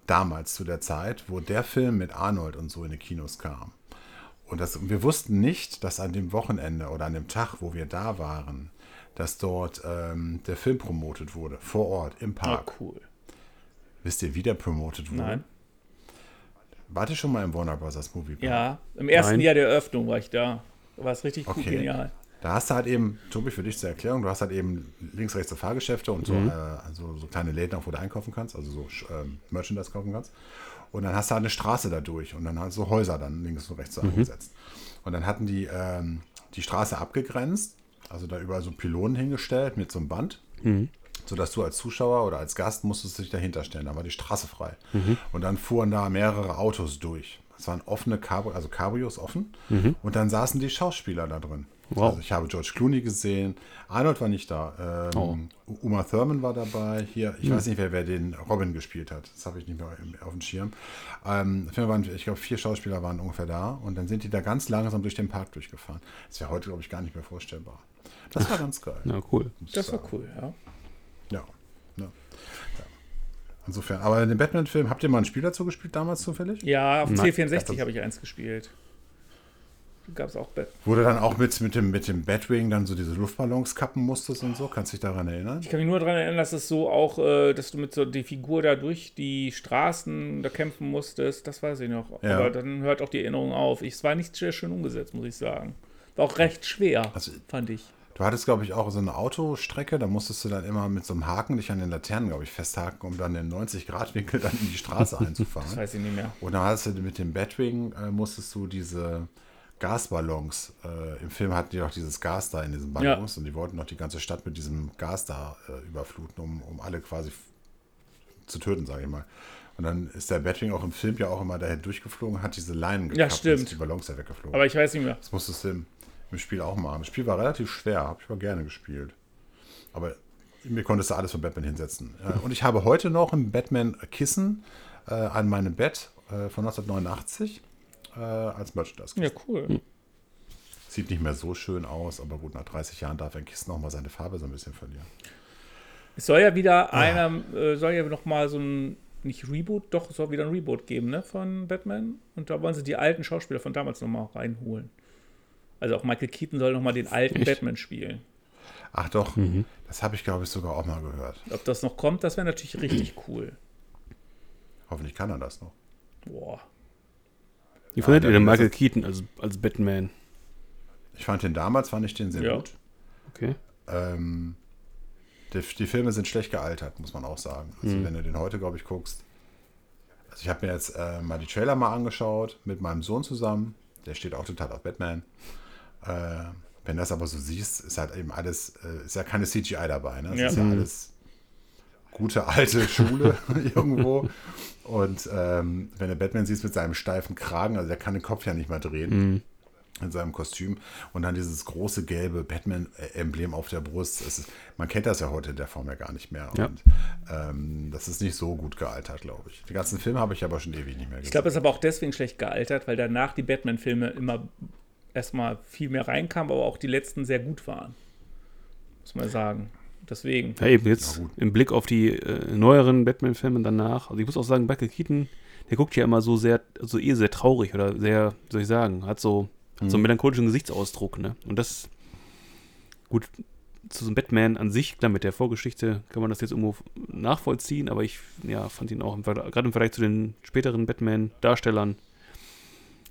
Damals zu der Zeit, wo der Film mit Arnold und so in die Kinos kam. Und das, wir wussten nicht, dass an dem Wochenende oder an dem Tag, wo wir da waren, dass dort ähm, der Film promotet wurde, vor Ort, im Ah, Park. cool. Wisst ihr, wie der promotet wurde? Nein. Wart ihr schon mal im Warner Brothers Movie Park? Ja, im ersten Nein. Jahr der Eröffnung war ich da. Da war es richtig cool, Okay. genial. Da hast du halt eben, Tobi, für dich zur Erklärung, du hast halt eben links, rechts so Fahrgeschäfte und so, Mhm. äh, also so kleine Läden, auch wo du einkaufen kannst, also so ähm, Merchandise kaufen kannst. Und dann hast du halt eine Straße da durch und dann hast du Häuser dann links und rechts so Mhm. angesetzt. Und dann hatten die ähm, die Straße abgegrenzt, also da überall so Pylonen hingestellt mit so einem Band. Sodass du als Zuschauer oder als Gast musstest dich dahinter stellen. Da war die Straße frei. Und dann fuhren da mehrere Autos durch. Es waren offene Cabrio, also Cabrios offen. Und dann saßen die Schauspieler da drin. Wow. Also ich habe George Clooney gesehen. Arnold war nicht da. Ähm, Uma Thurman war dabei. Hier, ich weiß nicht, wer, wer den Robin gespielt hat. Das habe ich nicht mehr im- auf dem Schirm. Ähm, auf jeden Fall waren, ich glaube, vier Schauspieler waren ungefähr da. Und dann sind die da ganz langsam durch den Park durchgefahren. Das wäre heute, glaube ich, gar nicht mehr vorstellbar. Das war ganz geil. Na, cool. Das war sagen. cool, ja. Ja. ja. ja. Insofern, aber in dem Batman-Film, habt ihr mal ein Spiel dazu gespielt damals zufällig? Ja, auf Nein. C64 habe ich eins gespielt. Gab es auch Wo du dann auch mit, mit, dem, mit dem Batwing dann so diese Luftballons kappen musstest und so. Kannst du dich daran erinnern? Ich kann mich nur daran erinnern, dass es so auch, äh, dass du mit so die Figur da durch die Straßen da kämpfen musstest. Das weiß ich noch. Ja. Aber dann hört auch die Erinnerung auf. Ich, es war nicht sehr schön umgesetzt, muss ich sagen. War auch recht schwer, Also- fand ich. Du hattest, glaube ich, auch so eine Autostrecke, da musstest du dann immer mit so einem Haken dich an den Laternen, glaube ich, festhaken, um dann den 90-Grad-Winkel dann in die Straße Das einzufahren. weiß ich nicht mehr. Und dann hast du mit dem Batwing, äh, musstest du diese Gasballons, äh, im Film hatten die auch dieses Gas da in diesen Ballons und die wollten noch die ganze Stadt mit diesem Gas da äh, überfluten, um, um alle quasi zu töten, sage ich mal. Und dann ist der Batwing auch im Film ja auch immer dahin durchgeflogen, hat diese Leinen gekappt Ja, und stimmt. ist die Ballons ja weggeflogen. Aber ich weiß nicht mehr. Das musstest du im, im Spiel auch machen. Das Spiel war relativ schwer, habe ich mal gerne gespielt. Aber mir konntest du alles von Batman hinsetzen. Äh, Und ich habe heute noch ein Batman-Kissen äh, an meinem Bett äh, von 1989 äh, als Merchandise. Ja, cool. Sieht nicht mehr so schön aus, aber gut, nach 30 Jahren darf ein Kissen auch mal seine Farbe so ein bisschen verlieren. Es soll ja wieder einer, äh, soll ja noch mal so ein, nicht Reboot, doch, es soll wieder ein Reboot geben, ne, von Batman. Und da wollen sie die alten Schauspieler von damals noch mal reinholen. Also auch Michael Keaton soll noch mal den alten Echt? Batman spielen. Ach doch, das habe ich, glaube ich, sogar auch mal gehört. Ob das noch kommt, das wäre natürlich richtig cool. Hoffentlich kann er das noch. Boah. Wie fandet denn das Michael Keaton als, als Batman? Ich fand den damals, fand ich den sehr Ja. gut. Okay. Ähm, die, die Filme sind schlecht gealtert, muss man auch sagen. Also wenn du den heute, glaube ich, guckst. Also ich habe mir jetzt äh, mal die Trailer mal angeschaut mit meinem Sohn zusammen. Der steht auch total auf Batman. Äh, wenn du das aber so siehst, ist halt eben alles, äh, ist ja keine CGI dabei. Ne? Es Ja. ist ja alles gute alte Schule irgendwo. Und ähm, wenn du Batman siehst mit seinem steifen Kragen, also der kann den Kopf ja nicht mehr drehen in seinem Kostüm und dann dieses große gelbe Batman-Emblem auf der Brust. Es ist, man kennt das ja heute in der Form ja gar nicht mehr. Ja. Und ähm, das ist nicht so gut gealtert, glaube ich. Die ganzen Filme habe ich aber schon ewig nicht mehr gesehen. Ich glaube, es ist aber auch deswegen schlecht gealtert, weil danach die Batman-Filme immer erstmal viel mehr reinkamen, aber auch die letzten sehr gut waren. Muss man sagen. Deswegen. Ja, eben jetzt im Blick auf die äh, neueren Batman-Filme danach. Also ich muss auch sagen, Michael Keaton, der guckt ja immer so sehr, so eh sehr traurig oder sehr, wie soll ich sagen, hat so, hat so einen melancholischen Gesichtsausdruck, ne? Und das, gut, zu so einem Batman an sich, klar, mit der Vorgeschichte kann man das jetzt irgendwo nachvollziehen, aber ich, ja, fand ihn auch, gerade im Vergleich zu den späteren Batman-Darstellern,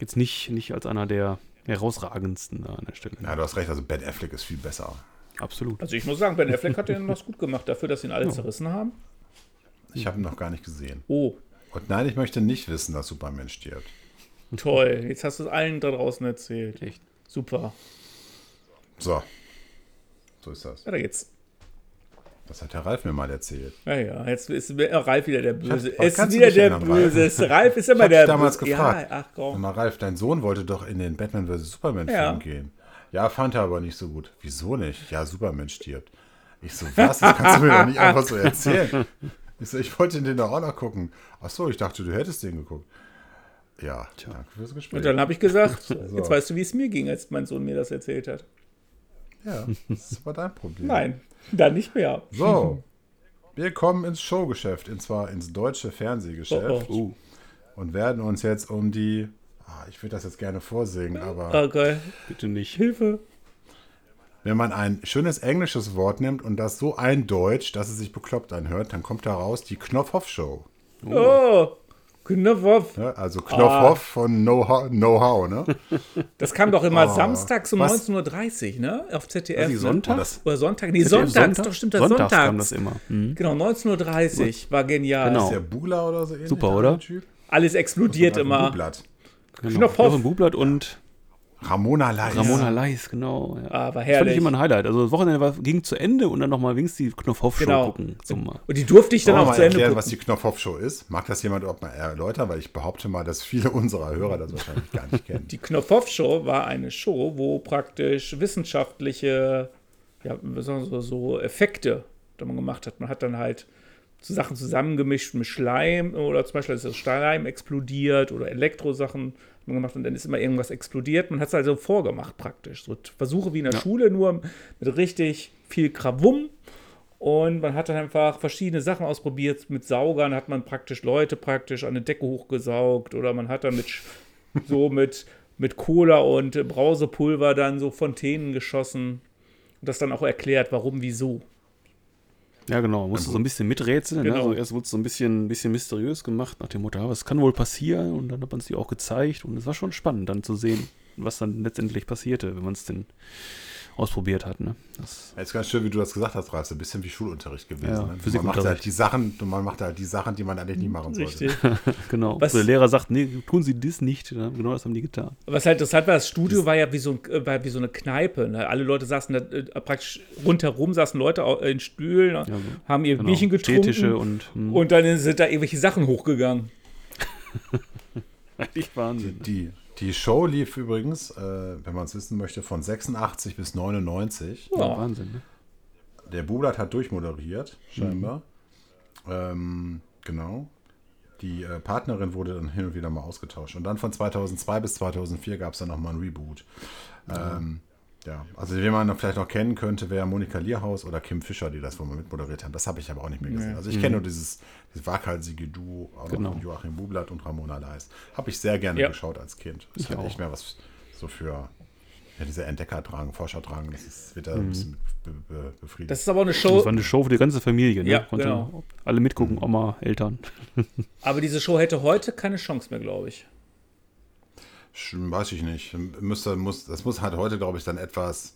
jetzt nicht, nicht als einer der herausragendsten da an der Stelle. ja, du hast recht, also Ben Affleck ist viel besser. Absolut. Also ich muss sagen, Ben Affleck hat den was gut gemacht dafür, dass ihn alle zerrissen haben. Ich habe ihn noch gar nicht gesehen. Oh, Und nein, ich möchte nicht wissen, dass Superman stirbt. toll. Jetzt hast du es allen da draußen erzählt. Echt. Super. So. So ist das. Ja, da geht's. Das hat der Ralf mir mal erzählt. Ja, ja, jetzt ist Ralf wieder der Böse. was Es ist wieder der erinnern? Böse. Ralf ist immer hab der dich damals Böse. gefragt. Ja, ach komm. mal, Ralf, dein Sohn wollte doch in den Batman vs. Superman-Film Ja. gehen. Ja, fand er aber nicht so gut. Wieso nicht? Ja, Superman stirbt. Ich so, was? Das kannst du mir doch nicht einfach so erzählen. Ich so, ich wollte den doch auch noch gucken. Ach so, ich dachte, du hättest den geguckt. Ja, danke fürs Gespräch. Und dann habe ich gesagt, jetzt weißt du, wie es mir ging, als mein Sohn mir das erzählt hat. ja, das war dein Problem. Nein, dann nicht mehr. So, wir kommen ins Showgeschäft, und zwar ins deutsche Fernsehgeschäft Oh, Uh, und werden uns jetzt um die, ich würde das jetzt gerne vorsingen, aber Oh, geil. bitte nicht. Hilfe. wenn man ein schönes englisches Wort nimmt und das so eindeutscht, dass es sich bekloppt anhört, dann kommt daraus die Knopfhoff-Show. Oh, Knopf. Ne? Also Knopfhoff von Know-How, Know-How, ne? Das kam doch immer Oh, samstags um was? 19.30 Uhr, ne? Auf ZDF. die ne? Sonntag? Und das, Oder Sonntag. Nee, sonntags. Doch, stimmt das. Sonntags Sonntags. kam das immer. Mhm. Genau, 19.30 Uhr. War genial. Genau. ist der Bugler oder so ähnlich? Super, der oder? Typ? Alles explodiert immer. Bugblatt. Genau. Knopfhoff. Jochen Bublatt und Ramona Leis. Ramona Leis, genau. Ja. Ah, war Das fand herrlich. ich immer ein Highlight. Also das Wochenende war, ging zu Ende und dann nochmal wenigstens die Knopfhoff-Show Genau. gucken. Zum, Und die durfte ich dann wir auch mal zu Ende erklären, gucken. was die Knopfhoff-Show ist? Mag das jemand überhaupt mal erläutern? Weil ich behaupte mal, dass viele unserer Hörer das wahrscheinlich gar nicht kennen. Die Knopfhoff-Show war eine Show, wo praktisch wissenschaftliche, ja, so, so Effekte die man gemacht hat. Man hat dann halt so Sachen zusammengemischt mit Schleim oder zum Beispiel ist das Schleim explodiert oder Elektrosachen man gemacht und dann ist immer irgendwas explodiert. Man hat es also vorgemacht praktisch. So Versuche wie in der Schule, nur mit richtig viel Krawum. Und man hat dann einfach verschiedene Sachen ausprobiert. Mit Saugern hat man praktisch Leute praktisch an eine Decke hochgesaugt oder man hat dann mit so mit mit Cola und Brausepulver dann so Fontänen geschossen. Und das dann auch erklärt, warum, wieso. Ja, genau. Man musste so ein bisschen miträtseln. Ne? Genau. Also erst wurde es so ein bisschen, bisschen mysteriös gemacht, nach dem Motto, ja, was kann wohl passieren? Und dann hat man es dir auch gezeigt. Und es war schon spannend, dann zu sehen, was dann letztendlich passierte, wenn man es denn ausprobiert hat. Ne? Das, Ja, ist ganz schön, wie du das gesagt hast, Ralf. So ein bisschen wie Schulunterricht gewesen. Ja, ne? Man macht halt die Sachen, man macht halt die Sachen, die man eigentlich nie machen sollte. Richtig. genau. Was- der Lehrer sagt, nee, tun Sie das nicht. Ja, genau das haben die getan. Was halt interessant war, das Studio war ja wie so, ein, äh, war wie so eine Kneipe. Ne? Alle Leute saßen da, äh, praktisch rundherum, saßen Leute in Stühlen, haben ihr Genau. Bierchen getrunken. Stehtische und, hm, und dann sind da irgendwelche Sachen hochgegangen. eigentlich Wahnsinn. Ne? Die, die Show lief übrigens, äh, wenn man es wissen möchte, von 86 bis 99. Ja, Ja. Wahnsinn. Ne? Der Bublat hat durchmoderiert, scheinbar. Mhm. Ähm, genau. Die äh, Partnerin wurde dann hin und wieder mal ausgetauscht. Und dann von 2002 bis 2004 gab es dann nochmal ein Reboot. Ähm, ja, also wen man noch vielleicht noch kennen könnte, wäre Monika Lierhaus oder Kim Fischer, die das wohl mal mitmoderiert haben. Das habe ich aber auch nicht mehr gesehen. Also ich kenne nur dieses, dieses waghalsige Duo auch noch Mhm. Genau. von Joachim Bublatt und Ramona Leis. Habe ich sehr gerne Ja. geschaut als Kind. Das Ich ist halt auch. nicht mehr was so für ja, diese Entdeckerdrang, Forscherdrang. Das ist, wird da Mhm. ein bisschen be be befriedigt. Das ist aber eine Das Show, war eine Show für die ganze Familie. Ne? Ja, Konnte genau. alle mitgucken, Oma, Eltern. aber diese Show hätte heute keine Chance mehr, glaube ich. Weiß ich nicht. Müsste, muss, das muss halt heute, glaube ich, dann etwas,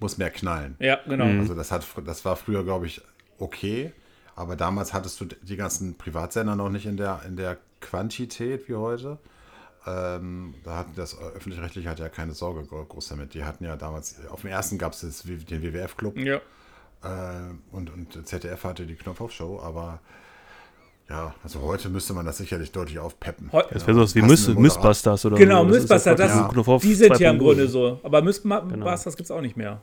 muss mehr knallen. Ja, genau. Mhm. Also das hat, das war früher, glaube ich, okay, aber damals hattest du die ganzen Privatsender noch nicht in der, in der Quantität wie heute. Ähm, da hatten das öffentlich-rechtliche hat ja keine Sorge gro- groß damit. Die hatten ja damals, auf dem ersten gab es den WWF-Club Ja. äh, und, und ZDF hatte die Knopf-Auf-Show, aber ja, also heute müsste man das sicherlich deutlich aufpeppen. Heu- Das wäre sowas wie Myth Moderator. Mythbusters oder Genau, so. Das ist Mythbuster, ja das, die sind ja im 2.0. Grunde so. Aber Mythbusters Genau. gibt es auch nicht mehr.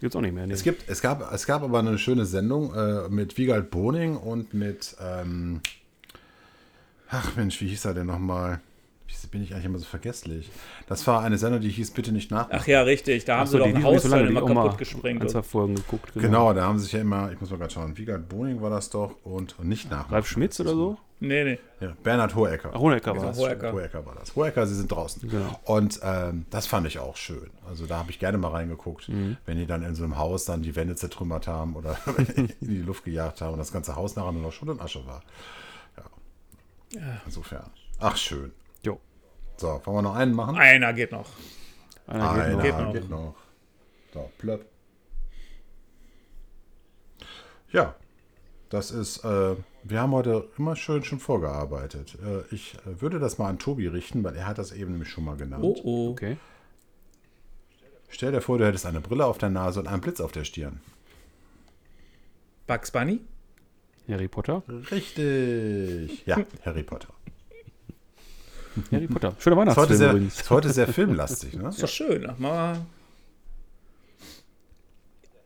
Gibt's auch nicht mehr. Nee. Es, gibt, es, gab, es gab aber eine schöne Sendung äh, mit Wiegald Boning und mit, ähm, ach Mensch, wie hieß er denn nochmal? Bin ich eigentlich immer so vergesslich? Das war eine Sendung, die hieß Bitte nicht nach. Ach ja, richtig. Da haben Achso, sie doch die, ein Haus so lange, immer mal kaputt gesprengt. ein, Folgen geguckt. Genau. Genau, da haben sie sich ja immer, ich muss mal gerade schauen, Wiegald Boning war das doch und, und nicht nach. Ralf Schmitz oder so? Nee, nee. Ja, Bernhard Hohecker. Ach, Honecker war Das. Hohecker. Hohecker war das. Hohecker, sie sind draußen. Genau. Und ähm, das fand ich auch schön. Also da habe ich gerne mal reingeguckt, Mhm. wenn die dann in so einem Haus dann die Wände zertrümmert haben oder in die Luft gejagt haben und das ganze Haus nachher nur noch Schutt und Asche war. Ja. Insofern. Ach, schön. So, wollen wir noch einen machen? Einer geht noch. Einer geht noch. Geht noch. geht noch. So, plöpp. Ja, das ist, äh, wir haben heute immer schön schon vorgearbeitet. Äh, ich äh, würde das mal an Tobi richten, weil er hat das eben nämlich schon mal genannt. Oh, oh. Okay. Stell dir vor, du hättest eine Brille auf der Nase und einen Blitz auf der Stirn. Bugs Bunny? Harry Potter. Richtig. Ja, Harry Potter. Harry Potter. Schöner Ist heute Weihnachtsfilm sehr, übrigens. ist heute sehr filmlastig, ne? Ist doch schön. Mal.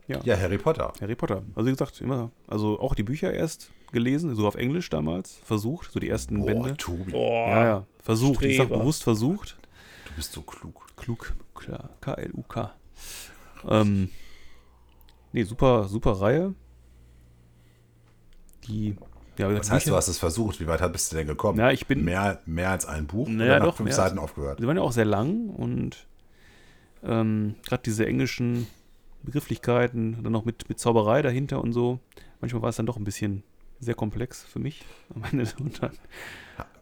Ja, Harry Potter. Harry Potter. Also wie gesagt, immer, also auch die Bücher erst gelesen, so auf Englisch damals, versucht, so die ersten Boah, Bände. Tobi, Boah. Ja, ja, versucht. Ich sag Streber. bewusst versucht. du bist so klug. Klug, klar, K-L-U-K. Ähm, nee, super, super Reihe. Die, ja, gesagt, heißt, du hast es versucht? Wie weit bist du denn gekommen? Ja, ich bin- mehr, mehr als ein Buch Naja, doch, fünf Seiten als- aufgehört? Die waren ja auch sehr lang und ähm, gerade diese englischen Begrifflichkeiten, dann noch mit, mit Zauberei dahinter und so. Manchmal war es dann doch ein bisschen sehr komplex für mich. am Ende. Dann,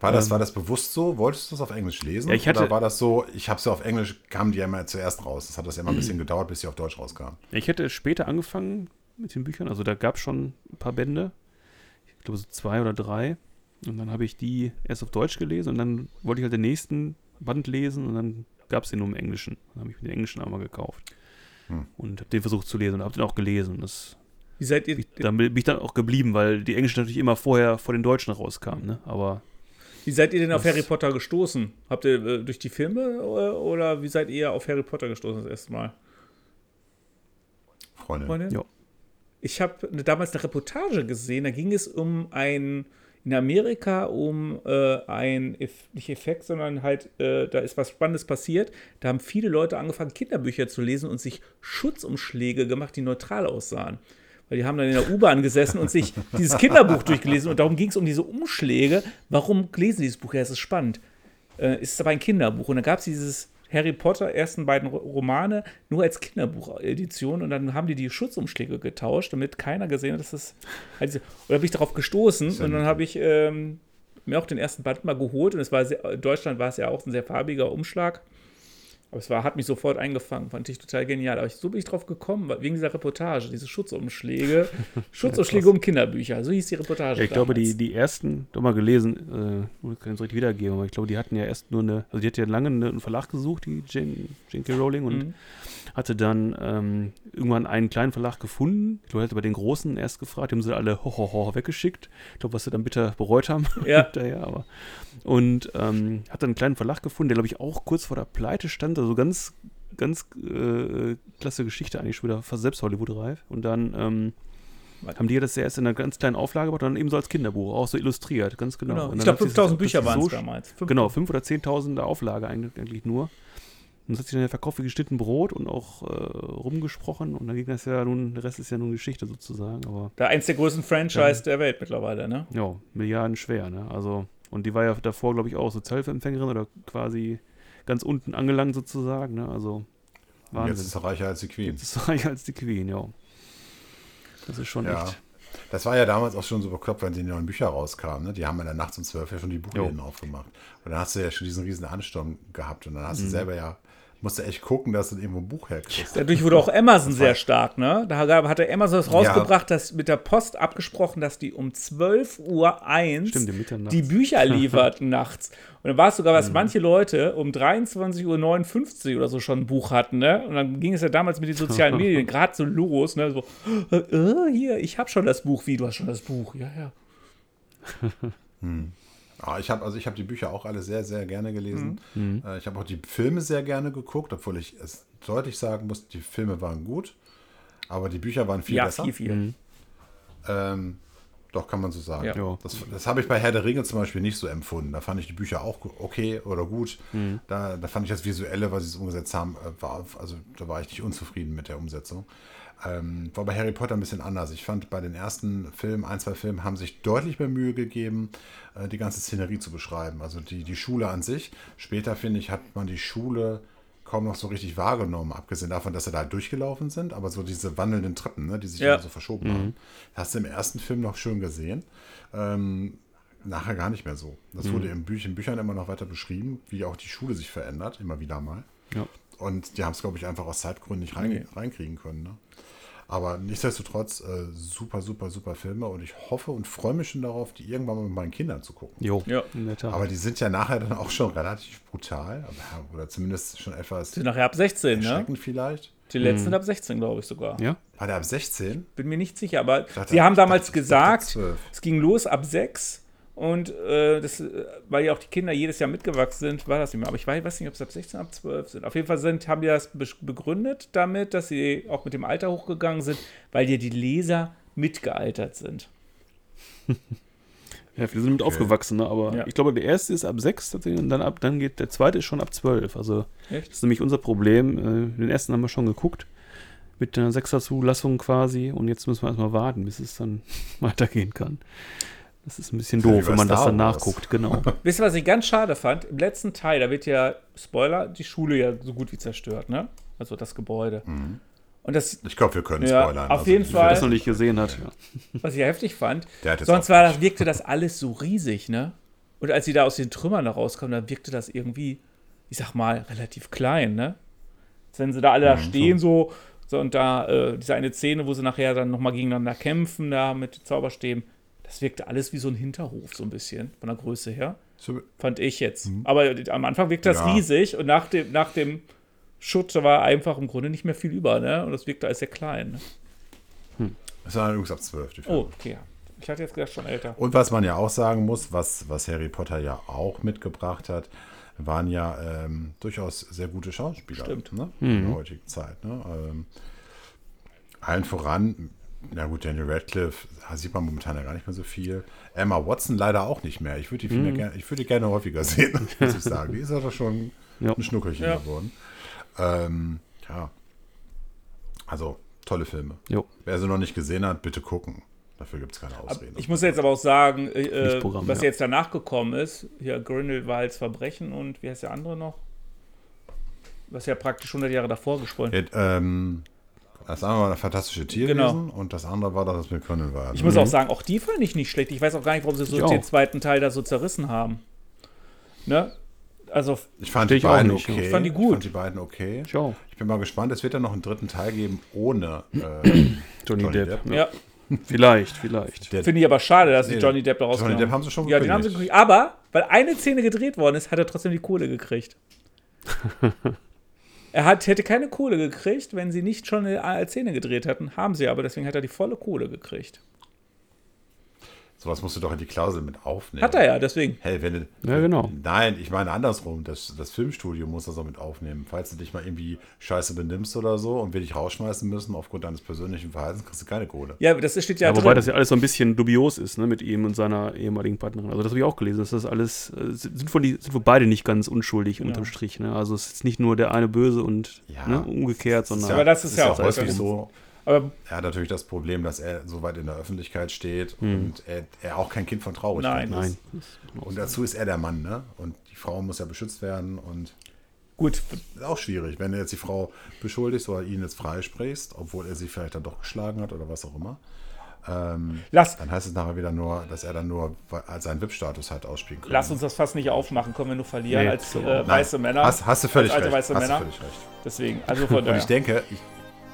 War das, Ähm, war das bewusst so? Wolltest du es auf Englisch lesen? Ja, ich hatte- Oder war das so, ich habe es ja auf Englisch, kamen die ja immer zuerst raus. Das hat das ja immer ein bisschen gedauert, bis sie auf Deutsch rauskamen. Ja, ich hätte später angefangen mit den Büchern, also da gab es schon ein paar Bände, ich glaube so zwei oder drei. Und dann habe ich die erst auf Deutsch gelesen und dann wollte ich halt den nächsten Band lesen und dann gab es den nur im Englischen. Dann habe ich mir den Englischen einmal gekauft Hm. und habe den versucht zu lesen und habe den auch gelesen. Das, Wie seid ihr, dann bin ich dann auch geblieben, weil die Englischen natürlich immer vorher vor den Deutschen rauskamen. Ne? Aber wie seid ihr denn auf Harry Potter gestoßen? Habt ihr äh, durch die Filme oder, oder wie seid ihr auf Harry Potter gestoßen das erste Mal? Freundin. Freundin? Ja. Ich habe damals eine Reportage gesehen, da ging es um ein, in Amerika um äh, ein, nicht Effekt, sondern halt, äh, da ist was Spannendes passiert. Da haben viele Leute angefangen, Kinderbücher zu lesen und sich Schutzumschläge gemacht, die neutral aussahen. Weil die haben dann in der U-Bahn gesessen und sich dieses Kinderbuch durchgelesen und darum ging es um diese Umschläge. Warum lesen die dieses Buch? Ja, es ist spannend. äh, ist es aber ein Kinderbuch. Und dann gab es dieses Harry Potter ersten beiden Ro- Romane nur als Kinderbuchedition und dann haben die die Schutzumschläge getauscht, damit keiner gesehen hat, dass das. Halt diese, und da bin ich darauf gestoßen und dann habe ich ähm, mir auch den ersten Band mal geholt und es war sehr, in Deutschland war es ja auch ein sehr farbiger Umschlag. Aber es war, hat mich sofort eingefangen, fand ich total genial. Aber ich, so bin ich drauf gekommen, wegen dieser Reportage, diese Schutzumschläge. Schutzumschläge um Kinderbücher, so hieß die Reportage. Ja, ich glaube, die, damals. die ersten, doch mal gelesen, äh, ich kann es richtig wiedergeben, aber ich glaube, die hatten ja erst nur eine, also die hat ja lange eine- einen Verlag gesucht, die Jane, J.K. Rowling, und Mhm. hatte dann ähm, irgendwann einen kleinen Verlag gefunden. Ich glaube, er hatte bei den großen erst gefragt, die haben sie alle ho, ho, ho weggeschickt. Ich glaube, was sie dann bitter bereut haben Ja. hinterher, aber. Und ähm, hat dann einen kleinen Verlag gefunden, der, glaube ich, auch kurz vor der Pleite stand, also ganz, ganz äh, klasse Geschichte eigentlich schon wieder, fast selbst Hollywood-reif. Und dann ähm, haben die das ja erst in einer ganz kleinen Auflage gemacht und dann eben so als Kinderbuch, auch so illustriert, ganz genau. Genau. Und Ich glaube, hat sich das 5000 Bücher waren es so damals. Fünf- Genau, 5.000 oder 10.000 Auflage eigentlich, nur. Und das hat sich dann ja verkauft wie geschnitten Brot und auch äh, rumgesprochen. Und dann ging das ja nun, der Rest ist ja nun Geschichte sozusagen. Aber Da eins der größten Franchise der Welt mittlerweile, ne? ja, Milliarden schwer, ne? Also, und die war ja davor, glaube ich, auch Sozialhilfeempfängerin oder quasi ganz unten angelangt sozusagen, ne? Also, Wahnsinn. jetzt ist er reicher als die Queen. Jetzt ist reicher als die Queen, ja. Das ist schon Ja. echt. Das war ja damals auch schon so bekloppt, wenn die neuen Bücher rauskamen. Ne? Die haben ja dann nachts um zwölf ja schon die Buchläden aufgemacht. Und dann hast du ja schon diesen riesen Ansturm gehabt. Und dann Mhm. hast du selber ja, musst du echt gucken, dass du irgendwo ein Buch herkriegst. Dadurch wurde auch Amazon sehr stark, ne? Da hatte Amazon das rausgebracht, dass mit der Post abgesprochen, dass die um 12 Uhr eins Stimmt, Mitternachts. die Bücher lieferten nachts. Und dann war es sogar, Mhm. dass manche Leute um 23.59 Uhr oder so schon ein Buch hatten, ne? Und dann ging es ja damals mit den sozialen Medien gerade so los, ne? So, äh, hier, ich habe schon das Buch. Wie, du hast schon das Buch? Ja, ja. Ah, ich habe also ich habe die Bücher auch alle sehr, sehr gerne gelesen. Mhm. Äh, ich habe auch die Filme sehr gerne geguckt, obwohl ich es deutlich sagen muss, die Filme waren gut, aber die Bücher waren viel ja, besser. viel, viel. Ähm, doch, kann man so sagen. Ja. Ja. Das, das habe ich bei Herr der Ringe zum Beispiel nicht so empfunden. Da fand ich die Bücher auch okay oder gut. Mhm. Da, da fand ich das Visuelle, was sie es umgesetzt haben, äh, war, also da war ich nicht unzufrieden mit der Umsetzung. Ähm, war bei Harry Potter ein bisschen anders. Ich fand, bei den ersten Filmen, ein, zwei Filmen, haben sich deutlich mehr Mühe gegeben, äh, die ganze Szenerie zu beschreiben. Also die, die Schule an sich. Später, finde ich, hat man die Schule kaum noch so richtig wahrgenommen, abgesehen davon, dass sie da durchgelaufen sind, aber so diese wandelnden Treppen, ne, die sich Ja. so verschoben haben. Hast du im ersten Film noch schön gesehen. Ähm, nachher gar nicht mehr so. Das wurde in, Büch in Büchern immer noch weiter beschrieben, wie auch die Schule sich verändert, immer wieder mal. Ja. Und die haben es, glaube ich, einfach aus Zeitgründen nicht rein, reinkriegen können. Ne? Aber nichtsdestotrotz äh, super, super, super Filme und ich hoffe und freue mich schon darauf, die irgendwann mal mit meinen Kindern zu gucken. Jo, Ja. Aber die sind ja nachher dann auch schon relativ brutal aber, oder zumindest schon etwas Sind nachher ab 16, ne? erschreckend vielleicht. Die letzten sind ab 16, glaube ich sogar. ja? War der ab 16? Bin mir nicht sicher, aber dachte- sie haben damals gesagt, 12. es ging los ab 6 und äh, das, äh, weil ja auch die Kinder jedes Jahr mitgewachsen sind, war das nicht mehr. Aber ich weiß, nicht, ob es ab 16, ab 12 sind. Auf jeden Fall sind, haben die das be begründet damit, dass sie auch mit dem Alter hochgegangen sind, weil dir die Leser mitgealtert sind. Ja, wir sind mit aufgewachsen, ne? aber Ja. ich glaube, der erste ist ab 6 tatsächlich und dann, ab, dann geht der zweite ist schon ab 12. Also Echt? das ist nämlich unser Problem. Äh, den ersten haben wir schon geguckt. Mit einer Sechser-Zulassung quasi. Und jetzt müssen wir erstmal warten, bis es dann weitergehen kann. Das ist ein bisschen doof, wenn man das dann nachguckt, genau. Wisst ihr, was ich ganz schade fand? Im letzten Teil, da wird ja, Spoiler, die Schule ja so gut wie zerstört, ne? Also das Gebäude. Und das, Ich glaube, wir können Ja, spoilern. Also auf jeden die- Fall. Wer das noch nicht gesehen hat, ja. was ich ja heftig fand, Der hat jetzt sonst war das, wirkte das alles so riesig, ne? Und als sie da aus den Trümmern da rauskamen, dann wirkte das irgendwie, ich sag mal, relativ klein, ne? Als wenn sie da alle da stehen, so, so und da, äh, diese eine Szene, wo sie nachher dann nochmal gegeneinander kämpfen, da mit Zauberstäben, das wirkte alles wie so ein Hinterhof, so ein bisschen, von der Größe her. So, Fand ich jetzt. Aber am Anfang wirkte das Ja. riesig und nach dem, nach dem Schutt war einfach im Grunde nicht mehr viel über, ne? Und das wirkte alles sehr klein. Ne? Das war übrigens ab 12. Die Filme. Oh, okay. Ich hatte jetzt gedacht, schon älter. Und was man ja auch sagen muss, was, was Harry Potter ja auch mitgebracht hat, waren ja ähm, durchaus sehr gute Schauspieler Stimmt. Ne? in der heutigen Zeit. Ne? Ähm, allen voran, na gut, Daniel Radcliffe sieht man momentan ja gar nicht mehr so viel. Emma Watson leider auch nicht mehr. Ich würde die, mehr gerne- ich würde die gerne häufiger sehen, muss ich sagen. Die ist ja doch schon Ja. ein Schnuckelchen Ja. geworden. Ähm, ja. Also, tolle Filme. Jo. Wer sie noch nicht gesehen hat, bitte gucken. Dafür gibt es keine Ausreden. Ich muss jetzt aber auch sagen, äh, äh, Pflichtprogramm, was ja. jetzt danach gekommen ist, hier Grindelwalds Verbrechen und wie heißt der andere noch? Was ja praktisch 100 Jahre davor gesponnen. Ja, ähm, das eine war eine fantastische Tierwesen Genau. und das andere war das mit Grindelwald. Ich ne? muss auch sagen, auch die fand ich nicht schlecht. Ich weiß auch gar nicht, warum sie so Ich auch. den zweiten Teil da so zerrissen haben. Ne? Also, Ich fand die ich auch beiden okay. Ich fand die gut. Ich fand die beiden okay. Ich auch. Ich bin mal gespannt. Es wird ja noch einen dritten Teil geben ohne äh, Johnny, Depp. Ja. ja, Vielleicht, vielleicht. finde ich aber schade, dass sie Nee, Johnny Depp da Johnny Depp haben sie schon Ja, den haben sie gekriegt. Aber, weil eine Szene gedreht worden ist, hat er trotzdem die Kohle gekriegt. er hat, hätte keine Kohle gekriegt, wenn sie nicht schon eine Szene gedreht hätten. Haben sie aber, deswegen hat er die volle Kohle gekriegt. Sowas musst du doch in die Klausel mit aufnehmen. Hat er ja, deswegen. Hey, wenn Ja, genau. Nein, ich meine andersrum. Das, das Filmstudio muss das auch mit aufnehmen. Falls du dich mal irgendwie scheiße benimmst oder so und wir dich rausschmeißen müssen aufgrund deines persönlichen Verhaltens, kriegst du keine Kohle. Ja, das steht ja, Ja, drin. wobei das ja alles so ein bisschen dubios ist, ne, mit ihm und seiner ehemaligen Partnerin. Also das habe ich auch gelesen, dass das alles, äh, sind wohl, die, sind wohl beide nicht ganz unschuldig unterm Strich. Ne? Also es ist nicht nur der eine böse und Ja. ne, umgekehrt, sondern aber das ist ja auch häufig das- so. Aber Er hat natürlich das Problem, dass er so weit in der Öffentlichkeit steht und er, er auch kein Kind von Traurigkeit Nein. ist. nein. Und dazu ist er der Mann, ne? Und die Frau muss ja beschützt werden und gut, ist auch schwierig, wenn du jetzt die Frau beschuldigst oder ihn jetzt freisprichst, obwohl er sie vielleicht dann doch geschlagen hat oder was auch immer. Ähm, lass, dann heißt es nachher wieder nur, dass er dann nur als seinen VIP-Status halt ausspielen kann. lass uns das fast nicht aufmachen, können wir nur verlieren Nee, als so. äh, Nein, weiße Männer. Hast, hast du völlig als alte recht. weiße hast Männer. du völlig recht. Deswegen, also von Und daher. ich denke, ich,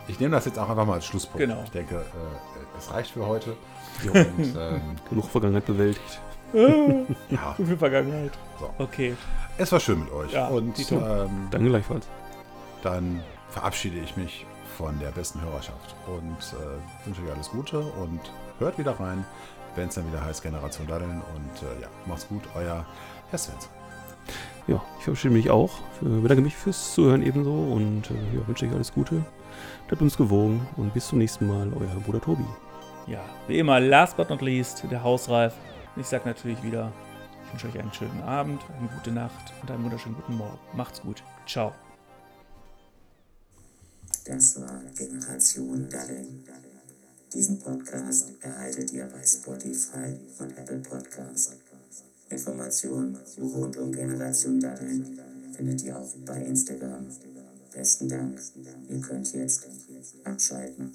ich nehme das jetzt auch einfach mal als Schlusspunkt. Genau. Ich denke, äh, es reicht für heute. Und, ähm, Genug Vergangenheit bewältigt. ja, Zu viel Vergangenheit. So. Okay. es war schön mit euch. Ja, und ähm, Danke gleichfalls. dann verabschiede ich mich von der besten Hörerschaft und äh, wünsche euch alles Gute und hört wieder rein, wenn es dann wieder heißt Generation Daddeln. Und äh, ja, macht's gut, euer Herr Svensson. Ja, ich verabschiede mich auch. Äh, bedanke mich fürs Zuhören ebenso und äh, ja, wünsche euch alles Gute. Bleibt uns gewogen und bis zum nächsten Mal, euer Bruder Tobi. Ja, wie immer, last but not least, der Hausreif. Ich sag natürlich wieder, ich wünsche euch einen schönen Abend, eine gute Nacht und einen wunderschönen guten Morgen. Macht's gut. Ciao. Das war Generation Daddeln. Diesen Podcast erhaltet ihr bei Spotify und Apple Podcast. Informationen rund um Generation Daddeln findet ihr auch bei Instagram. Besten Dank. Ihr könnt jetzt abschalten.